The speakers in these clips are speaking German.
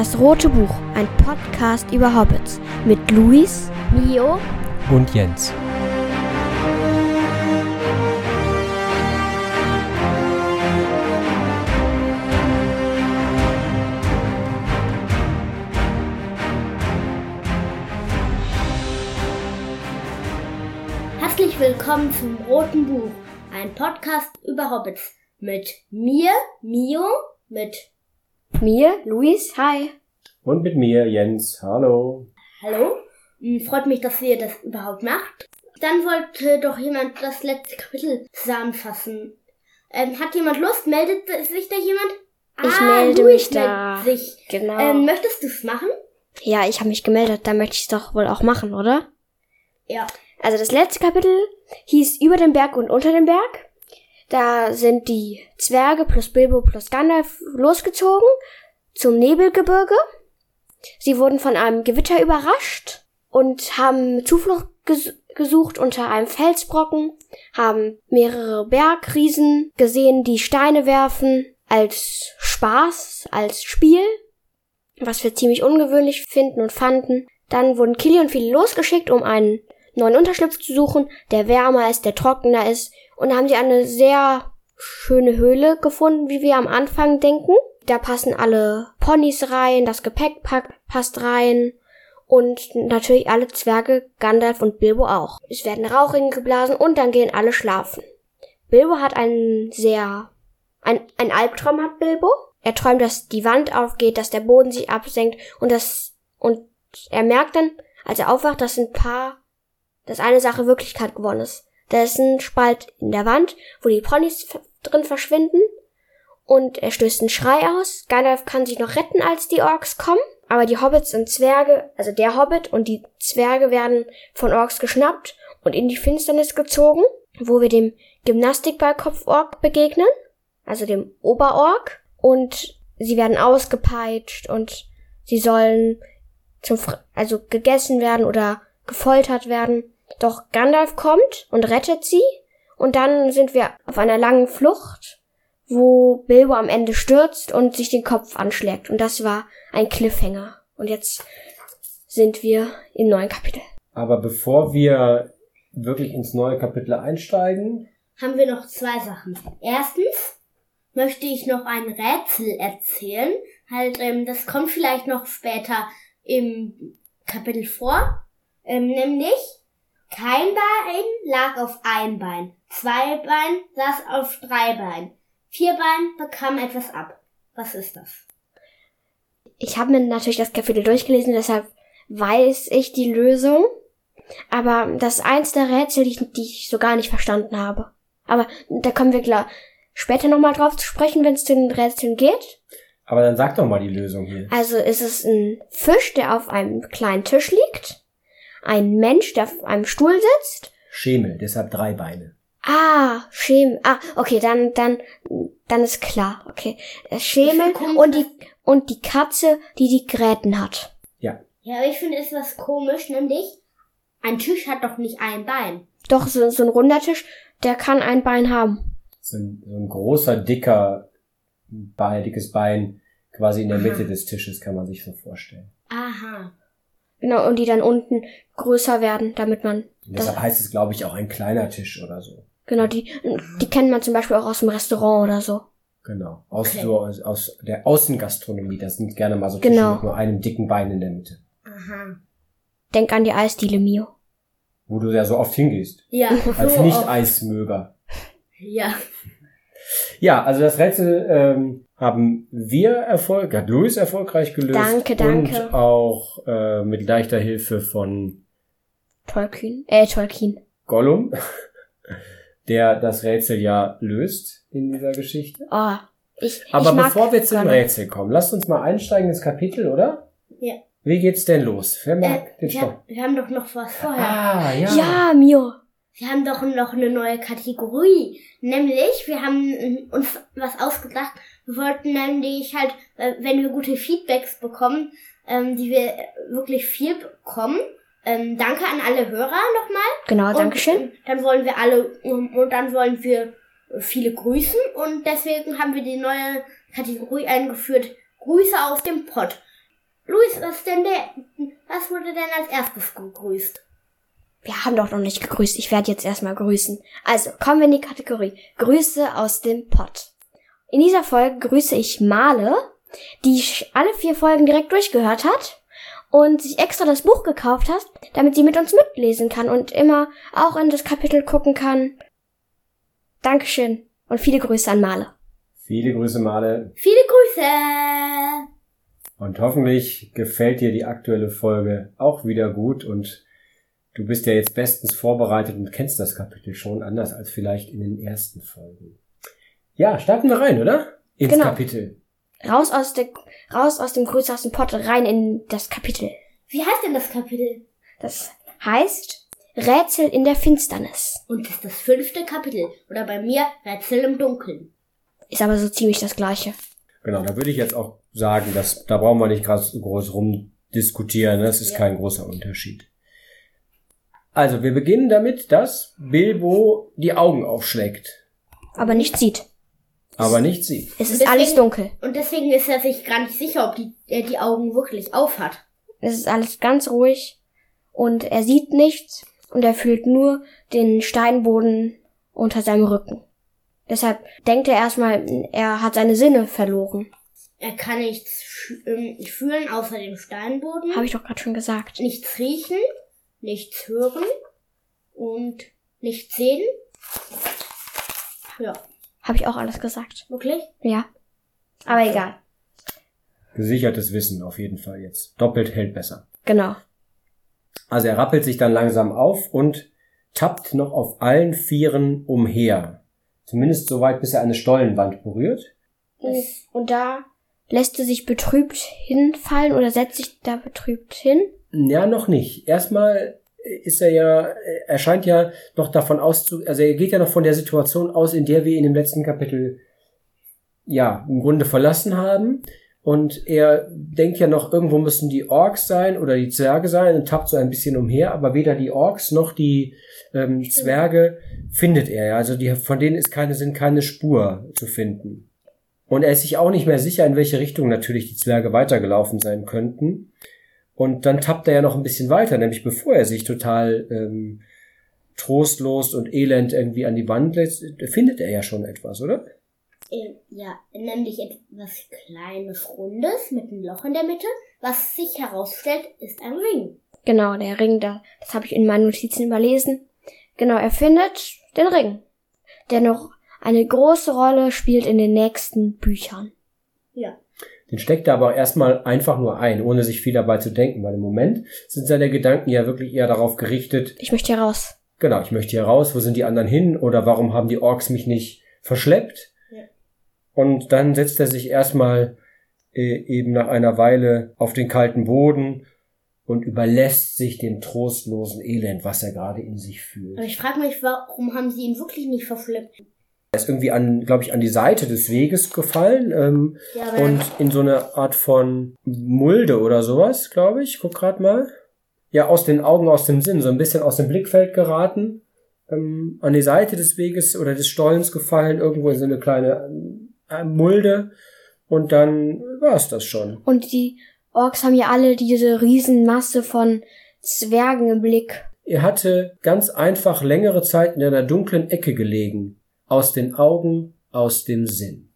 Das Rote Buch, ein Podcast über Hobbits mit Luis, Mio und Jens. Herzlich willkommen zum Roten Buch, ein Podcast über Hobbits mit mir, Mio, mit mir, Luis, hi. Und mit mir, Jens, hallo. Hallo. Hm, freut mich, dass ihr das überhaupt macht. Dann wollte doch jemand das letzte Kapitel zusammenfassen. Ähm, hat jemand Lust? Meldet sich da jemand? Ich ah, melde Luis mich da. meldet Sich. Genau. Ähm, möchtest du es machen? ja, ich habe mich gemeldet, da möchte ich es doch wohl auch machen, oder? Ja. Also das letzte Kapitel hieß Über den Berg und unter dem Berg. Da sind die Zwerge plus Bilbo plus Gandalf losgezogen zum Nebelgebirge. Sie wurden von einem Gewitter überrascht und haben Zuflucht ges gesucht unter einem Felsbrocken, haben mehrere Bergriesen gesehen, die Steine werfen als Spaß, als Spiel, was wir ziemlich ungewöhnlich finden und fanden. Dann wurden Killy und viele losgeschickt, um einen neuen Unterschlupf zu suchen, der wärmer ist, der trockener ist. Und da haben sie eine sehr schöne Höhle gefunden, wie wir am Anfang denken. Da passen alle Ponys rein, das Gepäck passt rein. Und natürlich alle Zwerge, Gandalf und Bilbo auch. Es werden Rauchringe geblasen und dann gehen alle schlafen. Bilbo hat einen sehr, ein, ein Albtraum hat Bilbo. Er träumt, dass die Wand aufgeht, dass der Boden sich absenkt und das, und er merkt dann, als er aufwacht, dass ein paar, dass eine Sache Wirklichkeit geworden ist. Ein Spalt in der Wand, wo die Ponys drin verschwinden. Und er stößt einen Schrei aus. Gandalf kann sich noch retten, als die Orks kommen. Aber die Hobbits und Zwerge, also der Hobbit und die Zwerge werden von Orks geschnappt und in die Finsternis gezogen, wo wir dem Gymnastikballkopf-Ork begegnen, also dem Oberork. Und sie werden ausgepeitscht und sie sollen zum, also gegessen werden oder gefoltert werden. Doch Gandalf kommt und rettet sie und dann sind wir auf einer langen Flucht, wo Bilbo am Ende stürzt und sich den Kopf anschlägt. Und das war ein Cliffhanger. Und jetzt sind wir im neuen Kapitel. Aber bevor wir wirklich ins neue Kapitel einsteigen, haben wir noch zwei Sachen. Erstens möchte ich noch ein Rätsel erzählen. Halt, ähm, das kommt vielleicht noch später im Kapitel vor. Ähm, nämlich, kein Bein lag auf ein Bein. Zwei Bein saß auf drei Bein. Vier Bein bekam etwas ab. Was ist das? Ich habe mir natürlich das Kapitel durchgelesen, deshalb weiß ich die Lösung. Aber das ist eins der Rätsel, die ich, die ich so gar nicht verstanden habe. Aber da kommen wir klar später nochmal drauf zu sprechen, wenn es den Rätseln geht. aber dann sag doch mal die Lösung hier. Also ist es ein Fisch, der auf einem kleinen Tisch liegt, ein Mensch, der auf einem Stuhl sitzt. Schemel, deshalb drei Beine. Ah, Schemel. Ah, okay, dann, dann, dann ist klar. Okay, Äh, Schemel und die und die Katze, die die Gräten hat. Ja. Ja, aber ich finde es was komisch, nämlich ein Tisch hat doch nicht ein Bein. Doch so, so ein runder Tisch, der kann ein Bein haben. So ein, so ein großer, dicker, Bein, dickes Bein quasi in der Aha. Mitte des Tisches, kann man sich so vorstellen. Aha. Genau, und die dann unten größer werden, damit man. Und deshalb heißt es, glaube ich, auch ein kleiner Tisch oder so. Genau, die, die kennt man zum Beispiel auch aus dem Restaurant oder so. Genau. Aus, Okay. so, aus, aus der Außengastronomie. Das sind gerne mal so Tische Genau. mit nur einem dicken Bein in der Mitte. Aha. Denk an die Eisdiele, Mio. Wo du ja so oft hingehst. Ja. Als so. Nicht-Eismöger. Ja. Ja, also das Rätsel ähm, haben wir Erfolg, hat Louis erfolgreich gelöst. Danke, danke. Und auch äh, mit leichter Hilfe von Tolkien. Äh, Tolkien. Gollum, der das Rätsel ja löst in dieser Geschichte. Oh, ich, Aber ich bevor wir zu dem Gollum. Rätsel kommen, lasst uns mal einsteigen ins Kapitel, oder? Ja. Wie geht's denn los? Wer Äh, mag den wir, Stopp? wir haben doch noch was vorher. Ah, ja. Ja, Mio. Wir haben doch noch eine neue Kategorie. Nämlich, wir haben äh, uns was ausgedacht. Wir wollten nämlich halt, äh, wenn wir gute Feedbacks bekommen, ähm, die wir wirklich viel bekommen. Ähm, danke an alle Hörer nochmal. Genau, Dankeschön. ähm, Dann wollen wir alle, und, und dann wollen wir viele grüßen. Und deswegen haben wir die neue Kategorie eingeführt. Grüße aus dem Pott. Luis, was denn der, was wurde denn als erstes gegrüßt? Wir haben doch noch nicht gegrüßt. Ich werde jetzt erstmal grüßen. Also, kommen wir in die Kategorie Grüße aus dem Pott. In dieser Folge grüße ich Male, die alle vier Folgen direkt durchgehört hat und sich extra das Buch gekauft hat, damit sie mit uns mitlesen kann und immer auch in das Kapitel gucken kann. Dankeschön und viele Grüße an Male. Viele Grüße, Male. Viele Grüße! Und hoffentlich gefällt dir die aktuelle Folge auch wieder gut und du bist ja jetzt bestens vorbereitet und kennst das Kapitel schon, anders als vielleicht in den ersten Folgen. Ja, starten wir rein, oder? Ins Genau. Kapitel. Raus aus, der, raus aus dem dem Pott, rein in das Kapitel. Wie heißt denn das Kapitel? Das heißt Rätsel in der Finsternis. Und das ist das fünfte Kapitel. Oder bei mir Rätsel im Dunkeln. Ist aber so ziemlich das gleiche. Genau, da würde ich jetzt auch sagen, dass da brauchen wir nicht groß, groß rumdiskutieren. Das ist Ja. kein großer Unterschied. Also, wir beginnen damit, dass Bilbo die Augen aufschlägt, Aber nicht sieht. Aber nicht sieht. Es ist Deswegen- alles dunkel. Und deswegen ist er sich gar nicht sicher, ob die, er die Augen wirklich auf hat. Es ist alles ganz ruhig und er sieht nichts und er fühlt nur den Steinboden unter seinem Rücken. Deshalb denkt er erstmal, er hat seine Sinne verloren. Er kann nichts ähm, fühlen außer dem Steinboden. Habe ich doch gerade schon gesagt. nichts riechen, nichts hören und nichts sehen. Ja, Habe ich auch alles gesagt. wirklich? Ja. Aber egal. Gesichertes Wissen auf jeden Fall jetzt. Doppelt hält besser. Genau. Also er rappelt sich dann langsam auf und tappt noch auf allen Vieren umher. Zumindest so weit, bis er eine Stollenwand berührt. Und da lässt er sich betrübt hinfallen oder setzt sich da betrübt hin. Ja, noch nicht. Erstmal ist er ja, er scheint ja noch davon auszu, also er geht ja noch von der Situation aus, in der wir ihn im letzten Kapitel ja im Grunde verlassen haben. Und er denkt ja noch, irgendwo müssen die Orks sein oder die Zwerge sein und tappt so ein bisschen umher, aber weder die Orks noch die ähm, Zwerge findet er. Also die, von denen ist keine, sind keine Spur zu finden. Und er ist sich auch nicht mehr sicher, in welche Richtung natürlich die Zwerge weitergelaufen sein könnten. Und dann tappt er ja noch ein bisschen weiter, nämlich bevor er sich total ähm, trostlos und elend irgendwie an die Wand lässt, findet er ja schon etwas, oder? Äh, ja, nämlich etwas kleines Rundes mit einem Loch in der Mitte. Was sich herausstellt, ist ein Ring. Genau, der Ring da. Das habe ich in meinen Notizen überlesen. Genau, er findet den Ring, der noch eine große Rolle spielt in den nächsten Büchern. Ja. Den steckt er aber erstmal einfach nur ein, ohne sich viel dabei zu denken, weil im Moment sind seine Gedanken ja wirklich eher darauf gerichtet, Ich möchte hier raus. genau, ich möchte hier raus, wo sind die anderen hin oder warum haben die Orks mich nicht verschleppt? Ja. Und dann setzt er sich erstmal äh, eben nach einer Weile auf den kalten Boden und überlässt sich dem trostlosen Elend, was er gerade in sich fühlt. Aber ich frage mich, warum haben sie ihn wirklich nicht verschleppt? Er ist irgendwie an, glaube ich, an die Seite des Weges gefallen ähm, Ja, und in so eine Art von Mulde oder sowas, glaube ich. Guck grad mal. Ja, aus den Augen, aus dem Sinn, so ein bisschen aus dem Blickfeld geraten, ähm, an die Seite des Weges oder des Stollens gefallen, irgendwo in so eine kleine äh, Mulde und dann war es das schon. Und die Orks haben ja alle diese Riesenmasse von Zwergen im Blick. Er hatte ganz einfach längere Zeit in einer dunklen Ecke gelegen, aus den Augen, aus dem Sinn.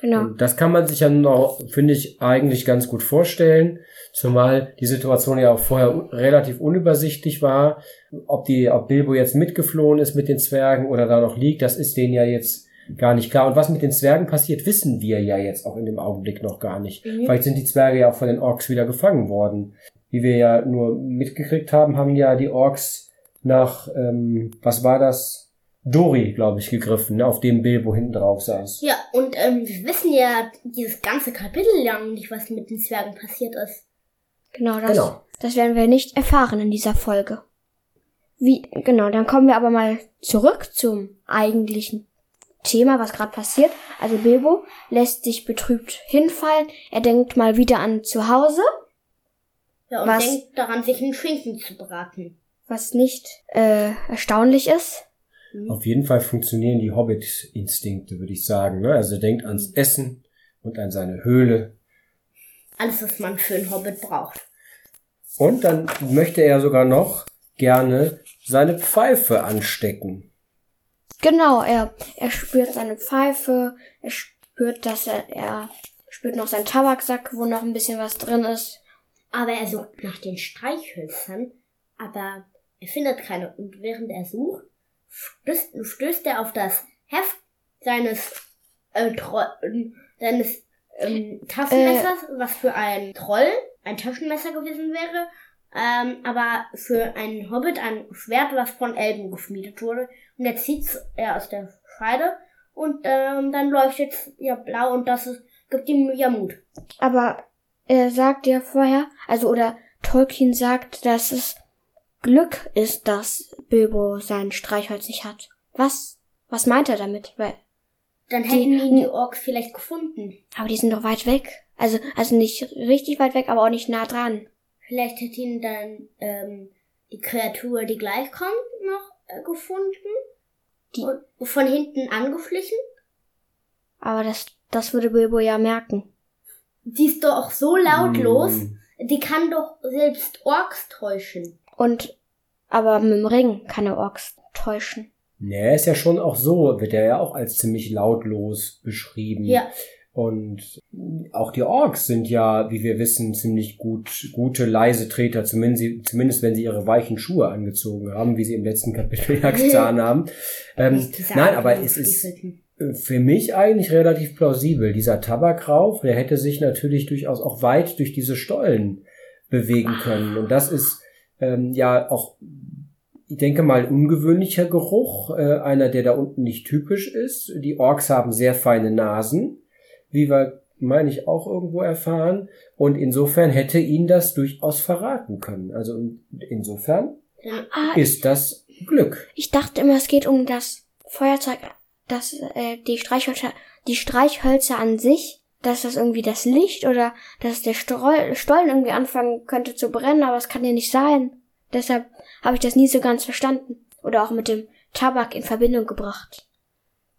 Genau. Und das kann man sich ja noch, finde ich, eigentlich ganz gut vorstellen, zumal die Situation ja auch vorher relativ unübersichtlich war. Ob die, ob Bilbo jetzt mitgeflohen ist mit den Zwergen oder da noch liegt, das ist denen ja jetzt gar nicht klar. Und was mit den Zwergen passiert, wissen wir ja jetzt auch in dem Augenblick noch gar nicht. Mhm. Vielleicht sind die Zwerge ja auch von den Orks wieder gefangen worden. Wie wir ja nur mitgekriegt haben, haben ja die Orks nach, ähm, was war das? Dori, glaube ich, gegriffen, ne, auf dem Bilbo hinten drauf saß. Ja, und ähm, wir wissen ja dieses ganze Kapitel lang nicht, was mit den Zwergen passiert ist. Genau, das, Genau. das werden wir nicht erfahren in dieser Folge. Wie, genau, dann kommen wir aber mal zurück zum eigentlichen Thema, was gerade passiert. Also Bilbo lässt sich betrübt hinfallen. Er denkt mal wieder an zu Hause, Ja, und Was? denkt daran, sich einen Schinken zu braten. was nicht äh, erstaunlich ist. Auf jeden Fall funktionieren die Hobbit-Instinkte, würde ich sagen. Ne? Also er denkt ans Essen und an seine Höhle. alles, was man für einen Hobbit braucht. Und dann möchte er sogar noch gerne seine Pfeife anstecken. Genau, er, er spürt seine Pfeife, er spürt, dass er, er spürt noch seinen Tabaksack, wo noch ein bisschen was drin ist. Aber er sucht nach den Streichhölzern, aber er findet keine. Und während er sucht, stößt, stößt er auf das Heft seines, äh, seines ähm, Taschenmessers, äh, was für ein Troll ein Taschenmesser gewesen wäre, ähm, aber für einen Hobbit ein Schwert, was von Elben geschmiedet wurde. Und er zieht er aus der Scheide und ähm, dann es ja blau und das ist, gibt ihm ja Mut. Aber er sagt ja vorher, also oder Tolkien sagt, dass es Glück ist, dass Bilbo sein Streichholz nicht hat. Was? Was meint er damit? Weil dann hätten die, ihn die Orks vielleicht gefunden. Aber die sind doch weit weg. Also, also nicht richtig weit weg, aber auch nicht nah dran. Vielleicht hätte ihn dann ähm, die Kreatur, die gleich kommt, noch äh, gefunden. Die und von hinten angeflichen. Aber das, das würde Bilbo ja merken. Die ist doch auch so lautlos. Mm. Die kann doch selbst Orks täuschen. Und aber mit dem Ring kann er Orks täuschen. Nee, ist ja schon auch so, wird er ja auch als ziemlich lautlos beschrieben. Ja. Und auch die Orks sind ja, wie wir wissen, ziemlich gut, gute leise Treter, zumindest, zumindest wenn sie ihre weichen Schuhe angezogen haben, wie sie im letzten Kapitel ja getan haben. Ähm, nein, aber es ist für mich eigentlich relativ plausibel. Dieser Tabakrauch, der hätte sich natürlich durchaus auch weit durch diese Stollen bewegen können. Und das ist ähm, ja auch ich denke mal, ungewöhnlicher Geruch, äh, einer, der da unten nicht typisch ist. Die Orks haben sehr feine Nasen, wie wir, meine ich, auch irgendwo erfahren. Und insofern hätte ihn das durchaus verraten können. Also insofern ah, ist das Glück. Ich dachte immer, es geht um das Feuerzeug, das, äh, die Streichhölzer, die Streichhölzer an sich, dass das irgendwie das Licht oder dass der Stollen irgendwie anfangen könnte zu brennen, aber es kann ja nicht sein. Deshalb habe ich das nie so ganz verstanden oder auch mit dem Tabak in Verbindung gebracht.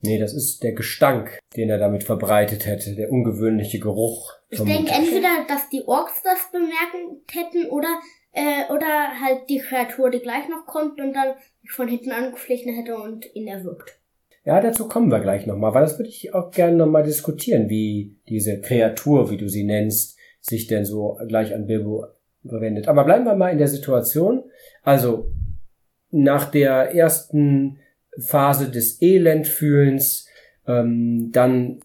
Nee, das ist der Gestank, den er damit verbreitet hätte, der ungewöhnliche Geruch. Ich denke entweder, dass die Orks das bemerken hätten oder äh, oder halt die Kreatur, die gleich noch kommt und dann von hinten angeflichen hätte und ihn erwürgt. Ja, dazu kommen wir gleich nochmal, weil das würde ich auch gerne nochmal diskutieren, wie diese Kreatur, wie du sie nennst, sich denn so gleich an Bilbo verwendet. Aber bleiben wir mal in der Situation. Also nach der ersten Phase des Elendfühlens, ähm, dann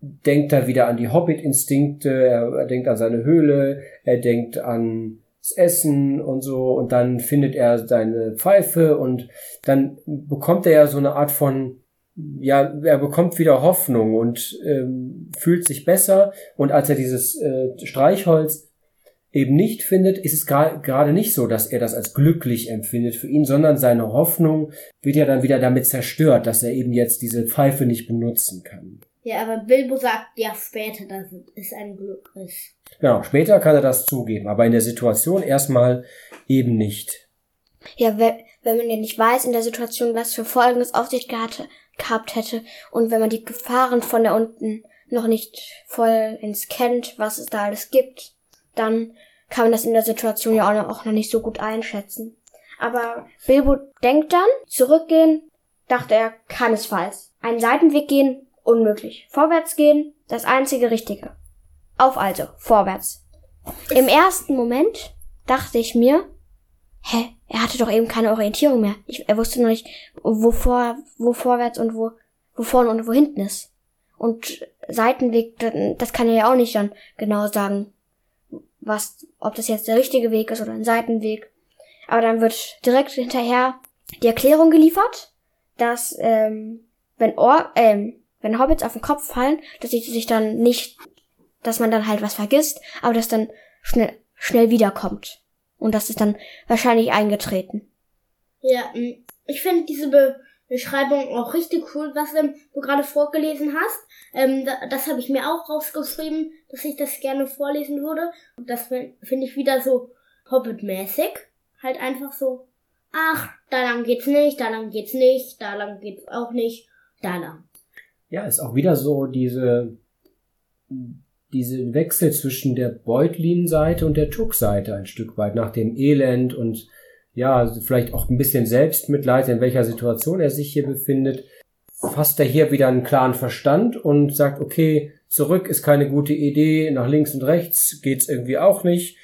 denkt er wieder an die Hobbit-Instinkte, er, er denkt an seine Höhle, er denkt an das Essen und so und dann findet er seine Pfeife und dann bekommt er ja so eine Art von ja, er bekommt wieder Hoffnung und ähm, fühlt sich besser und als er dieses äh, Streichholz eben nicht findet, ist es gerade nicht so, dass er das als glücklich empfindet für ihn, sondern seine Hoffnung wird ja dann wieder damit zerstört, dass er eben jetzt diese Pfeife nicht benutzen kann. Ja, aber Bilbo sagt ja später, dass es ein Glück ist. Genau, später kann er das zugeben, aber in der Situation erstmal eben nicht. Ja, wenn man ja nicht weiß in der Situation, was für Folgen es auf sich gehabt, gehabt hätte und wenn man die Gefahren von da unten noch nicht voll ins kennt, was es da alles gibt, dann kann man das in der Situation ja auch noch nicht so gut einschätzen. Aber Bilbo denkt dann, zurückgehen, dachte er, keinesfalls. Einen Seitenweg gehen, unmöglich. Vorwärts gehen, das einzige Richtige. Auf also, vorwärts. Im ersten Moment dachte ich mir, hä, er hatte doch eben keine Orientierung mehr. Ich, er wusste noch nicht, wo, vor, wo vorwärts und wo, wo vorne und wo hinten ist. Und Seitenweg, das kann er ja auch nicht dann genau sagen, was, ob das jetzt der richtige Weg ist oder ein Seitenweg. Aber dann wird direkt hinterher die Erklärung geliefert, dass ähm, wenn Or ähm, wenn Hobbits auf den Kopf fallen, dass sie sich dann nicht, dass man dann halt was vergisst, aber dass dann schnell schnell wiederkommt. Und das ist dann wahrscheinlich eingetreten. Ja, ich finde diese Be Beschreibung auch richtig cool, was ähm, du gerade vorgelesen hast. Ähm, da, das habe ich mir auch rausgeschrieben, dass ich das gerne vorlesen würde. Und das finde ich wieder so Hobbit-mäßig. Halt einfach so, ach, da lang geht's nicht, da lang geht's nicht, da lang geht's auch nicht, da lang. Ja, ist auch wieder so diese diese Wechsel zwischen der Beutlin-Seite und der Tuck-Seite ein Stück weit, nach dem Elend und ja, vielleicht auch ein bisschen Selbstmitleid, in welcher Situation er sich hier befindet, fasst er hier wieder einen klaren Verstand und sagt, okay, zurück ist keine gute Idee, nach links und rechts geht's irgendwie auch nicht.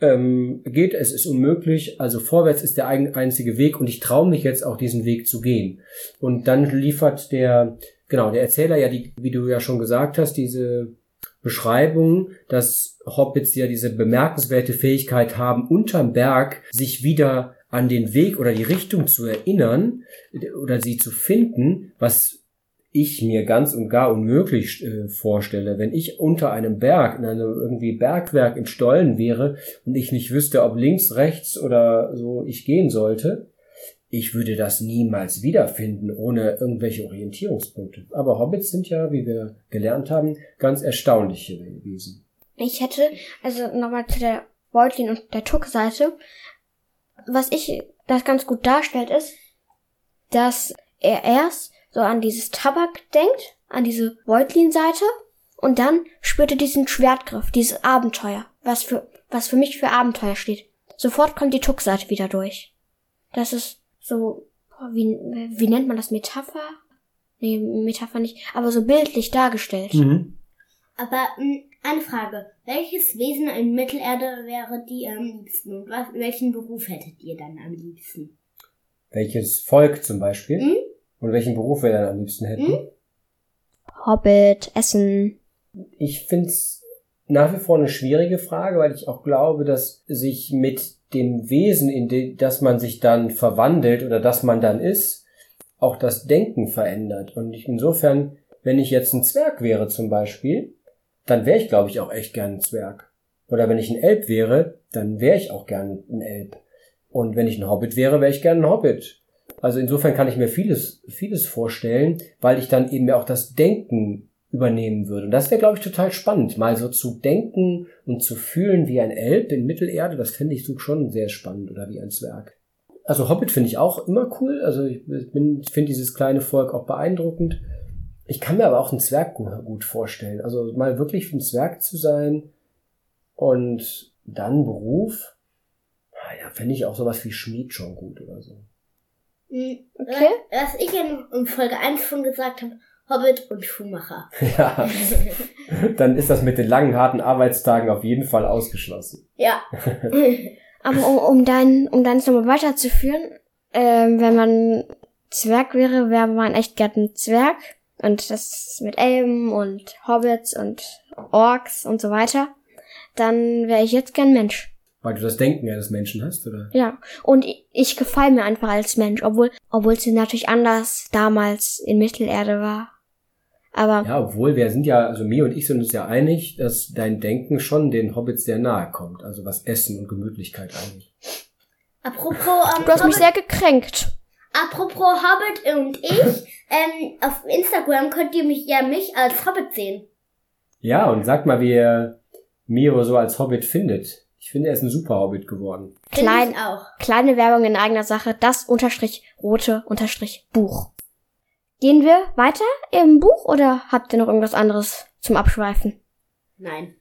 Ähm, geht, es ist unmöglich, also vorwärts ist der einzige Weg und ich traue mich jetzt auch diesen Weg zu gehen. Und dann liefert der, genau, der Erzähler ja, die, wie du ja schon gesagt hast, diese Beschreibung, dass Hobbits ja diese bemerkenswerte Fähigkeit haben, unterm Berg sich wieder an den Weg oder die Richtung zu erinnern oder sie zu finden, was ich mir ganz und gar unmöglich äh, vorstelle. Wenn ich unter einem Berg, in einem irgendwie Bergwerk in Stollen wäre und ich nicht wüsste, ob links, rechts oder so ich gehen sollte, ich würde das niemals wiederfinden ohne irgendwelche Orientierungspunkte. Aber Hobbits sind ja, wie wir gelernt haben, ganz erstaunliche Wesen. Ich hätte, also nochmal zu der Beutlin und der Tuck-Seite, was ich das ganz gut darstellt, ist, dass er erst so an dieses Tabak denkt, an diese Beutlin-Seite, und dann spürt er diesen Schwertgriff, dieses Abenteuer, was für, was für mich für Abenteuer steht. Sofort kommt die Tuck-Seite wieder durch. Das ist so, wie, wie nennt man das? Metapher? Nee, Metapher nicht, aber so bildlich dargestellt. Mhm. Aber mh, hm, eine Frage. Welches Wesen in Mittelerde wäre die am liebsten? Und was, welchen Beruf hättet ihr dann am liebsten? Welches Volk zum Beispiel? Hm? Und welchen Beruf wir dann am liebsten hätten? Hm? Hobbit, Essen. Ich find's nach wie vor eine schwierige Frage, weil ich auch glaube, dass sich mit dem Wesen, in das man sich dann verwandelt oder das man dann ist, auch das Denken verändert. Und insofern, wenn ich jetzt ein Zwerg wäre zum Beispiel, dann wäre ich, glaube ich, auch echt gern ein Zwerg. Oder wenn ich ein Elb wäre, dann wäre ich auch gern ein Elb. Und wenn ich ein Hobbit wäre, wäre ich gern ein Hobbit. Also insofern kann ich mir vieles, vieles vorstellen, weil ich dann eben auch das Denken übernehmen würde. Und das wäre, glaube ich, total spannend, mal so zu denken und zu fühlen wie ein Elb in Mittelerde. Das fände ich so schon sehr spannend oder wie ein Zwerg. Also Hobbit finde ich auch immer cool. Also ich, bin, ich finde dieses kleine Volk auch beeindruckend. Ich kann mir aber auch einen Zwerg gut vorstellen. Also mal wirklich ein Zwerg zu sein und dann Beruf. Ja, fände ich auch sowas wie Schmied schon gut oder so. Hm, okay. Was ich in Folge 1 schon gesagt habe, Hobbit und Schuhmacher. Ja. Dann ist das mit den langen, harten Arbeitstagen auf jeden Fall ausgeschlossen. Ja. Aber um, um dein, um deins nochmal weiterzuführen, ähm, wenn man Zwerg wäre, wäre man echt gern ein Zwerg. Und das mit Elben und Hobbits und Orks und so weiter. Dann wäre ich jetzt gern Mensch. Weil du das Denken eines Menschen hast, oder? Ja. Und ich, ich gefalle mir einfach als Mensch, obwohl, obwohl es natürlich anders damals in Mittelerde war. Aber. Ja, obwohl wir sind ja, also mir und ich sind uns ja einig, dass dein Denken schon den Hobbits sehr nahe kommt. Also was Essen und Gemütlichkeit angeht. Apropos, ähm, Du hast mich sehr gekränkt. Apropos Hobbit und ich, ähm, auf Instagram könnt ihr mich ja mich als Hobbit sehen. Ja, und sag mal, wie ihr Miro so als Hobbit findet. Ich finde, er ist ein super Hobbit geworden. Klein, auch. Kleine Werbung in eigener Sache. Das unterstrich rote unterstrich Buch. Gehen wir weiter im Buch oder habt ihr noch irgendwas anderes zum Abschweifen? Nein.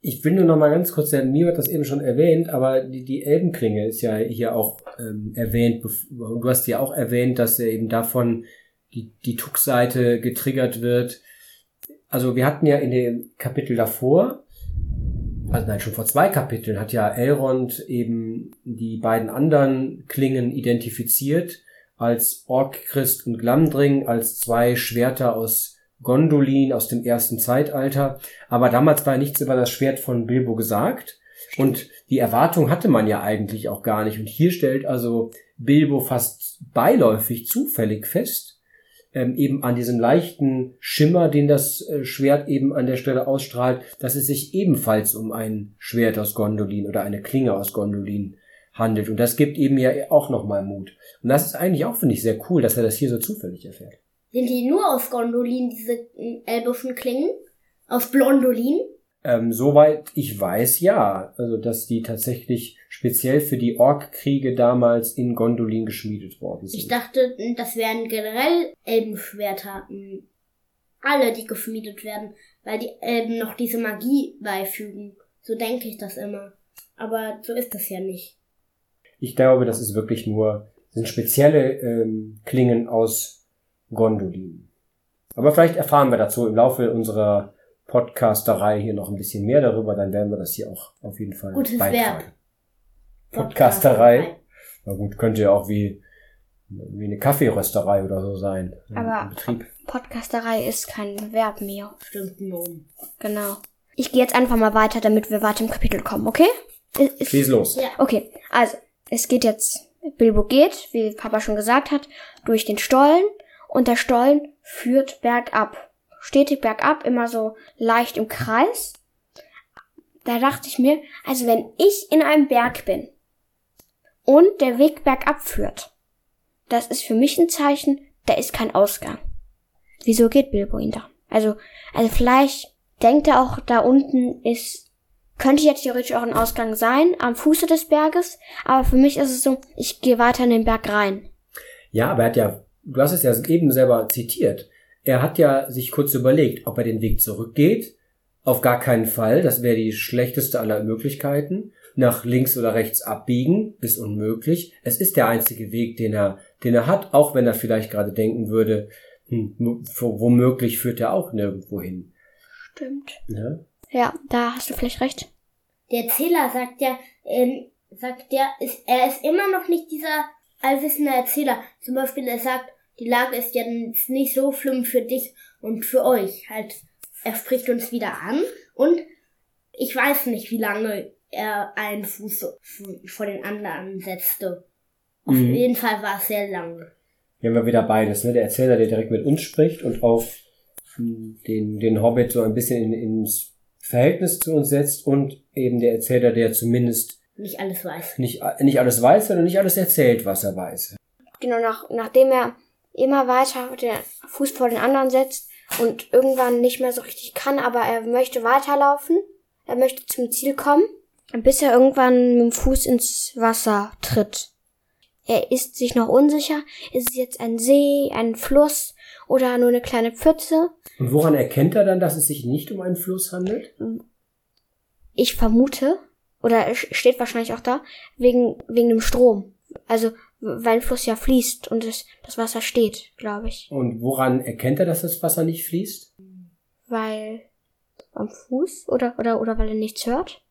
Ich will nur noch mal ganz kurz, der Mio hat das eben schon erwähnt, aber die, die Elbenklinge ist ja hier auch ähm, erwähnt. Du hast ja auch erwähnt, dass er eben davon die, die Tuck-Seite getriggert wird. Also wir hatten ja in dem Kapitel davor, also nein, schon vor zwei Kapiteln hat ja Elrond eben die beiden anderen Klingen identifiziert als Ork-Christ und Glamdring, als zwei Schwerter aus Gondolin aus dem ersten Zeitalter. Aber damals war nichts über das Schwert von Bilbo gesagt. Und die Erwartung hatte man ja eigentlich auch gar nicht. Und hier stellt also Bilbo fast beiläufig zufällig fest, ähm, eben an diesem leichten Schimmer, den das äh, Schwert eben an der Stelle ausstrahlt, dass es sich ebenfalls um ein Schwert aus Gondolin oder eine Klinge aus Gondolin handelt. Und das gibt eben ja auch nochmal Mut. Und das ist eigentlich auch, finde ich, sehr cool, dass er das hier so zufällig erfährt. Sind die nur aus Gondolin, diese äh, elbischen Klingen? Aus Blondolin? Ähm, soweit ich weiß, ja. Also, dass die tatsächlich speziell für die Ork-Kriege damals in Gondolin geschmiedet worden sind. Ich dachte, das wären generell Elbenschwerter. alle, die geschmiedet werden, weil die eben noch diese Magie beifügen. So denke ich das immer. Aber so ist das ja nicht. Ich glaube, das ist wirklich nur, sind spezielle ähm, Klingen aus Gondolin. Aber vielleicht erfahren wir dazu im Laufe unserer Podcasterei hier noch ein bisschen mehr darüber, dann werden wir das hier auch auf jeden Fall Gutes beitragen. Verb. Podcasterei. Na gut, könnte ja auch wie, wie eine Kaffeerösterei oder so sein. Aber- Betrieb. Podcasterei ist kein Verb mehr. Stimmt, Nomen. Genau. Ich gehe jetzt einfach mal weiter, damit wir weiter im Kapitel kommen, okay? Ist- ist- Schieß los. Ja. Okay, also, es geht jetzt, Bilbo geht, wie Papa schon gesagt hat, durch den Stollen und der Stollen führt bergab. Stetig bergab, immer so leicht im Kreis. Da dachte ich mir, also wenn ich in einem Berg bin und der Weg bergab führt, das ist für mich ein Zeichen, da ist kein Ausgang. Wieso geht Bilbo ihn da? Also, also vielleicht denkt er auch, da unten ist könnte ja theoretisch auch ein Ausgang sein, am Fuße des Berges, aber für mich ist es so, ich gehe weiter in den Berg rein. Ja, aber er hat ja, du hast es ja eben selber zitiert. Er hat ja sich kurz überlegt, ob er den Weg zurückgeht. Auf gar keinen Fall. Das wäre die schlechteste aller Möglichkeiten. Nach links oder rechts abbiegen ist unmöglich. Es ist der einzige Weg, den er, den er hat, auch wenn er vielleicht gerade denken würde, hm, wo- womöglich führt er auch nirgendwo hin. Stimmt. Ja? Ja, da hast du vielleicht recht. Der Erzähler sagt ja, ähm, sagt ja, ist, er ist immer noch nicht dieser allwissende Erzähler. Zum Beispiel, er sagt, die Lage ist ja nicht so schlimm für dich und für euch. Halt, er spricht uns wieder an und ich weiß nicht, wie lange er einen Fuß vor den anderen setzte. Auf Mhm. jeden Fall war es sehr lange. Hier haben wir wieder beides, ne? Der Erzähler, der direkt mit uns spricht und auf hm, den, den Hobbit so ein bisschen in, ins Verhältnis zu uns setzt und eben der Erzähler, der zumindest Nicht alles weiß. nicht, nicht alles weiß, sondern nicht alles erzählt, was er weiß. Genau, nach, nachdem er immer weiter den Fuß vor den anderen setzt und irgendwann nicht mehr so richtig kann, aber er möchte weiterlaufen, er möchte zum Ziel kommen, bis er irgendwann mit dem Fuß ins Wasser tritt. Er ist sich noch unsicher, ist es jetzt ein See, ein Fluss oder nur eine kleine Pfütze? Und woran erkennt er dann, dass es sich nicht um einen Fluss handelt? Ich vermute, oder es steht wahrscheinlich auch da, wegen, wegen dem Strom. Also, weil ein Fluss ja fließt und es, das Wasser steht, glaube ich. Und woran erkennt er, dass das Wasser nicht fließt? Weil am Fuß oder, oder, oder weil er nichts hört?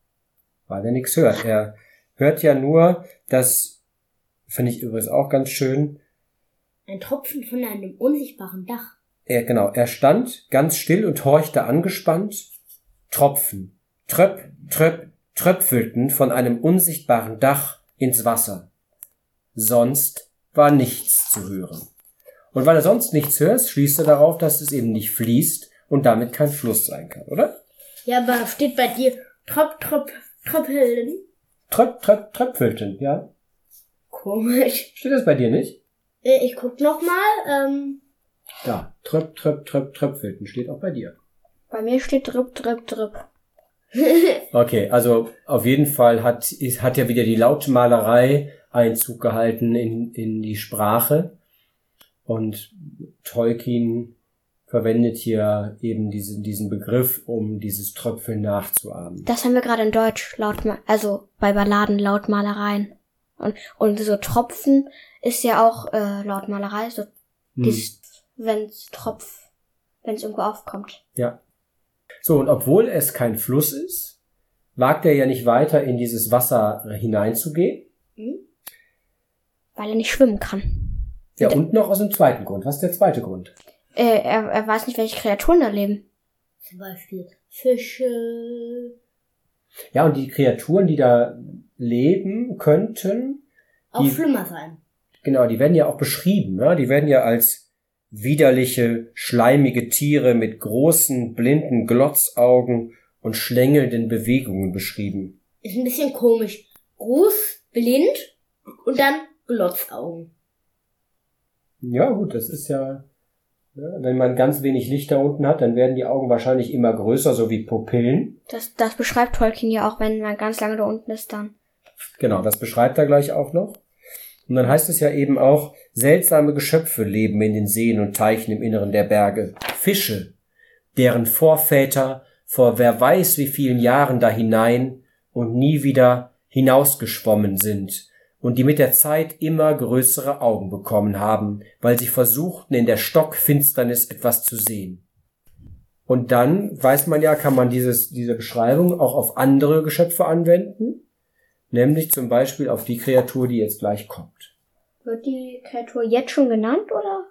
Weil er nichts hört. Er hört ja nur, das finde ich übrigens auch ganz schön, Ein Tropfen von einem unsichtbaren Dach. Er, genau, er stand ganz still und horchte angespannt. Tropfen, tröpp, tröpp, tröpfelten von einem unsichtbaren Dach ins Wasser. Sonst war nichts zu hören. Und weil er sonst nichts hört, schließt er darauf, dass es eben nicht fließt und damit kein Fluss sein kann, oder? Ja, aber steht bei dir Trop, Trop, Troppeln? Tröpp, tröpp, tröpfelten, ja? Komisch. Steht das bei dir nicht? Äh, Ich guck noch mal. Ähm, Da, tröpp, tröpp, tröpp, tröpfelten steht auch bei dir. Bei mir steht drip, drip, drip. Okay, also auf jeden Fall hat, ist, hat ja wieder die Lautmalerei Einzug gehalten in, in die Sprache. Und Tolkien verwendet hier eben diesen, diesen Begriff, um dieses Tröpfeln nachzuahmen. Das haben wir gerade in Deutsch, Lautmal also bei Balladen Lautmalereien. Und, und so Tropfen ist ja auch äh, Lautmalerei, so Hm. dieses, wenn's Tropf, wenn's irgendwo aufkommt. Ja. So, und obwohl es kein Fluss ist, wagt er ja nicht weiter in dieses Wasser hineinzugehen. Weil er nicht schwimmen kann. Ja, Und- und noch aus dem zweiten Grund. Was ist der zweite Grund? Äh, er, er weiß nicht, welche Kreaturen da leben. zum Beispiel Fische. Ja, und die Kreaturen, die da leben könnten, Auch Die- schlimmer sein. Genau, die werden ja auch beschrieben. Ja? Die werden ja als widerliche, schleimige Tiere mit großen, blinden Glotzaugen und schlängelnden Bewegungen beschrieben. Ist ein bisschen komisch. Groß, blind und dann Glotzaugen. Ja, gut, das ist ja, ja, wenn man ganz wenig Licht da unten hat, dann werden die Augen wahrscheinlich immer größer, so wie Pupillen. Das, das beschreibt Tolkien ja auch, wenn man ganz lange da unten ist dann. Genau, das beschreibt er gleich auch noch. Und dann heißt es ja eben auch, seltsame Geschöpfe leben in den Seen und Teichen im Inneren der Berge. Fische, deren Vorväter vor wer weiß wie vielen Jahren da hinein und nie wieder hinausgeschwommen sind und die mit der Zeit immer größere Augen bekommen haben, weil sie versuchten in der Stockfinsternis etwas zu sehen. Und dann weiß man ja, kann man dieses, diese Beschreibung auch auf andere Geschöpfe anwenden, nämlich zum Beispiel auf die Kreatur, die jetzt gleich kommt. Wird die Kreatur jetzt schon genannt, oder?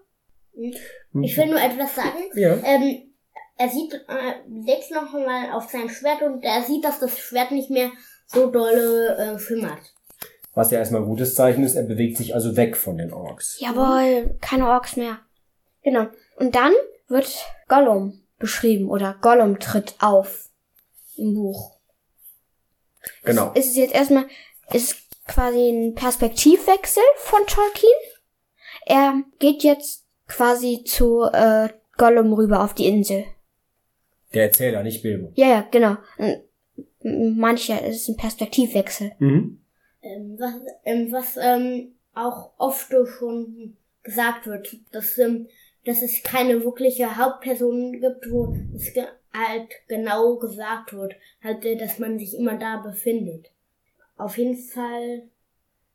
Ich will nur etwas sagen. Ja. Ähm, er sieht, äh, legt noch mal auf sein Schwert und er sieht, dass das Schwert nicht mehr so dolle äh, schimmert. Was ja erstmal ein gutes Zeichen ist, er bewegt sich also weg von den Orks. Jawohl, keine Orks mehr. Genau. Und dann wird Gollum beschrieben oder Gollum tritt auf im Buch. Genau. Ist es jetzt erstmal, ist quasi ein Perspektivwechsel von Tolkien. Er geht jetzt quasi zu äh, Gollum rüber auf die Insel. Der Erzähler, nicht Bilbo. Ja, ja, genau. Mancher ist ein Perspektivwechsel. Mhm. Ähm, was ähm, was ähm, auch oft schon gesagt wird, dass, ähm, dass es keine wirkliche Hauptperson gibt, wo es ge halt genau gesagt wird, halt, äh, dass man sich immer da befindet. Auf jeden Fall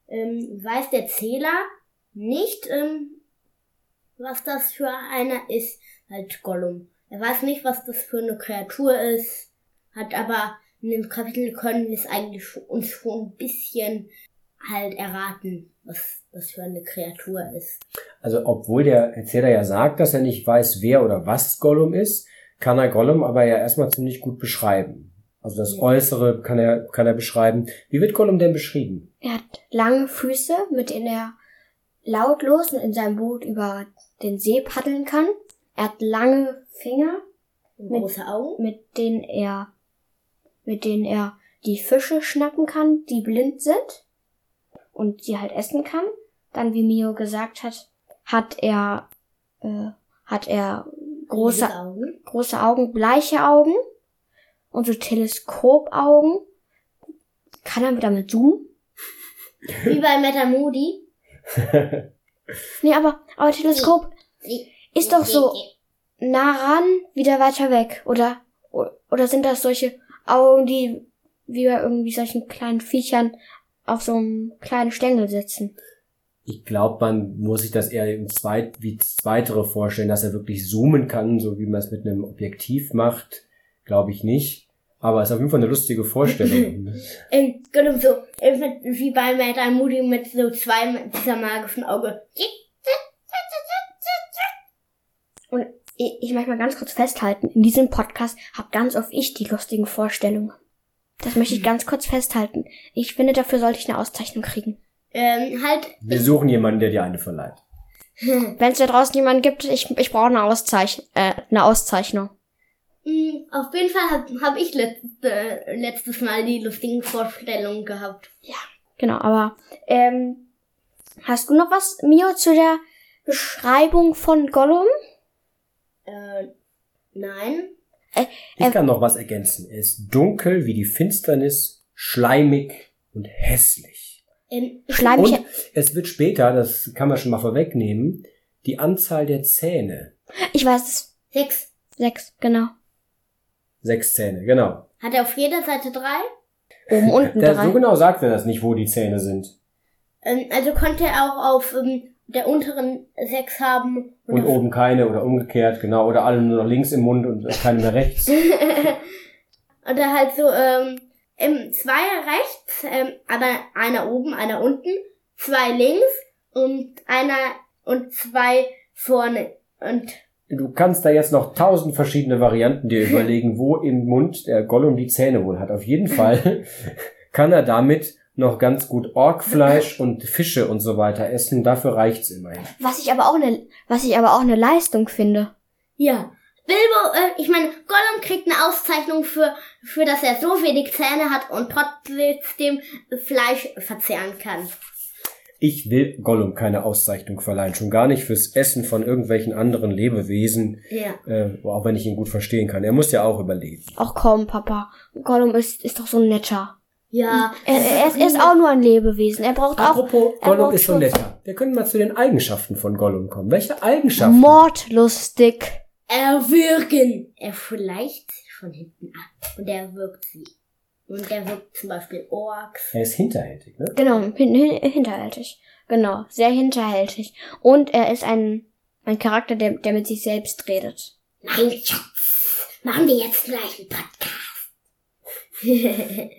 ähm, weiß der Zähler nicht, ähm, was das für einer ist, halt Gollum. Er weiß nicht, was das für eine Kreatur ist, hat aber in dem Kapitel können wir es eigentlich uns schon ein bisschen halt erraten, was das für eine Kreatur ist. Also obwohl der Erzähler ja sagt, dass er nicht weiß, wer oder was Gollum ist, kann er Gollum aber ja erstmal ziemlich gut beschreiben. Also das Ja. Äußere kann er, kann er beschreiben. Wie wird Gollum denn beschrieben? Er hat lange Füße, mit denen er lautlos in seinem Boot über den See paddeln kann. Er hat lange Finger, Mit- große Augen. mit denen er, mit denen er die Fische schnappen kann, die blind sind und sie halt essen kann. Dann, wie Mio gesagt hat, hat er, äh, hat er große, Augen. große Augen, bleiche Augen und so Teleskopaugen. Kann er damit zoomen? Wie bei Metamodi. Nee, aber, aber Teleskop ist doch so nah ran, wieder weiter weg. Oder, oder sind das solche Augen, die wie bei irgendwie solchen kleinen Viechern auf so einem kleinen Stängel sitzen? Ich glaube, man muss sich das eher im Zweit, wie Zweitere vorstellen, dass er wirklich zoomen kann, so wie man es mit einem Objektiv macht. Glaube ich nicht. Aber es ist auf jeden Fall eine lustige Vorstellung. Genau so, mit- wie bei Metamodi mit so zwei mit dieser magischen Auge. Und ich, möchte mal ganz kurz festhalten, in diesem Podcast hab ganz oft ich die lustigen Vorstellungen. Das möchte ich ganz kurz festhalten. Ich finde, dafür sollte ich eine Auszeichnung kriegen. Ähm, halt, Wir suchen jemanden, der dir eine verleiht. Wenn es da draußen jemanden gibt, ich, ich brauche eine, Auszeich äh, eine Auszeichnung. Mh, auf jeden Fall habe hab ich letzt, äh, letztes Mal die lustigen Vorstellungen gehabt. Genau, aber ähm, hast du noch was, Mio, zu der Beschreibung von Gollum? Äh, nein. Ich Ähm, kann noch was ergänzen. Er ist dunkel wie die Finsternis, schleimig und hässlich. Ähm, Schleimig. Und es wird später, das kann man schon mal vorwegnehmen, die Anzahl der Zähne. Ich weiß es. sechs. Sechs, genau. Sechs Zähne, genau. Hat er auf jeder Seite drei? Oben, unten Der, drei. so genau sagt er das nicht, wo die Zähne sind. Ähm, also konnte er auch auf ähm, der unteren sechs haben. Und auf- oben keine oder umgekehrt, genau. Oder alle nur noch links im Mund und keine mehr rechts. Oder halt so, ähm, im zwei rechts, ähm, aber einer oben, einer unten, zwei links und einer und zwei vorne. Und Du kannst da jetzt noch tausend verschiedene Varianten dir überlegen, wo im Mund der Gollum die Zähne wohl hat. Auf jeden Fall kann er damit noch ganz gut Orkfleisch und Fische und so weiter essen. Dafür reicht's immerhin. Was ich aber auch eine, was ich aber auch eine Leistung finde. ja. Bilbo, äh, ich meine, Gollum kriegt eine Auszeichnung für, für dass er so wenig Zähne hat und trotzdem Fleisch verzehren kann. Ich will Gollum keine Auszeichnung verleihen, schon gar nicht fürs Essen von irgendwelchen anderen Lebewesen, Ja. äh, auch wenn ich ihn gut verstehen kann. Er muss ja auch überleben. Ach komm, Papa. Gollum ist, ist doch so ein netter. Ja. Er, er, ist, er ist auch nur ein Lebewesen. Er braucht auch Apropos, er Gollum ist so netter. Wir können mal zu den Eigenschaften von Gollum kommen. Welche Eigenschaften? mordlustig. erwürgen. Er schleicht sich von hinten ab und er wirkt sie. Und er wirkt zum Beispiel Orks. Er ist hinterhältig, ne? Genau, hin, hin, hinterhältig. Genau, sehr hinterhältig. Und er ist ein, ein Charakter, der, der mit sich selbst redet. Mein Schatz, machen wir jetzt gleich einen Podcast.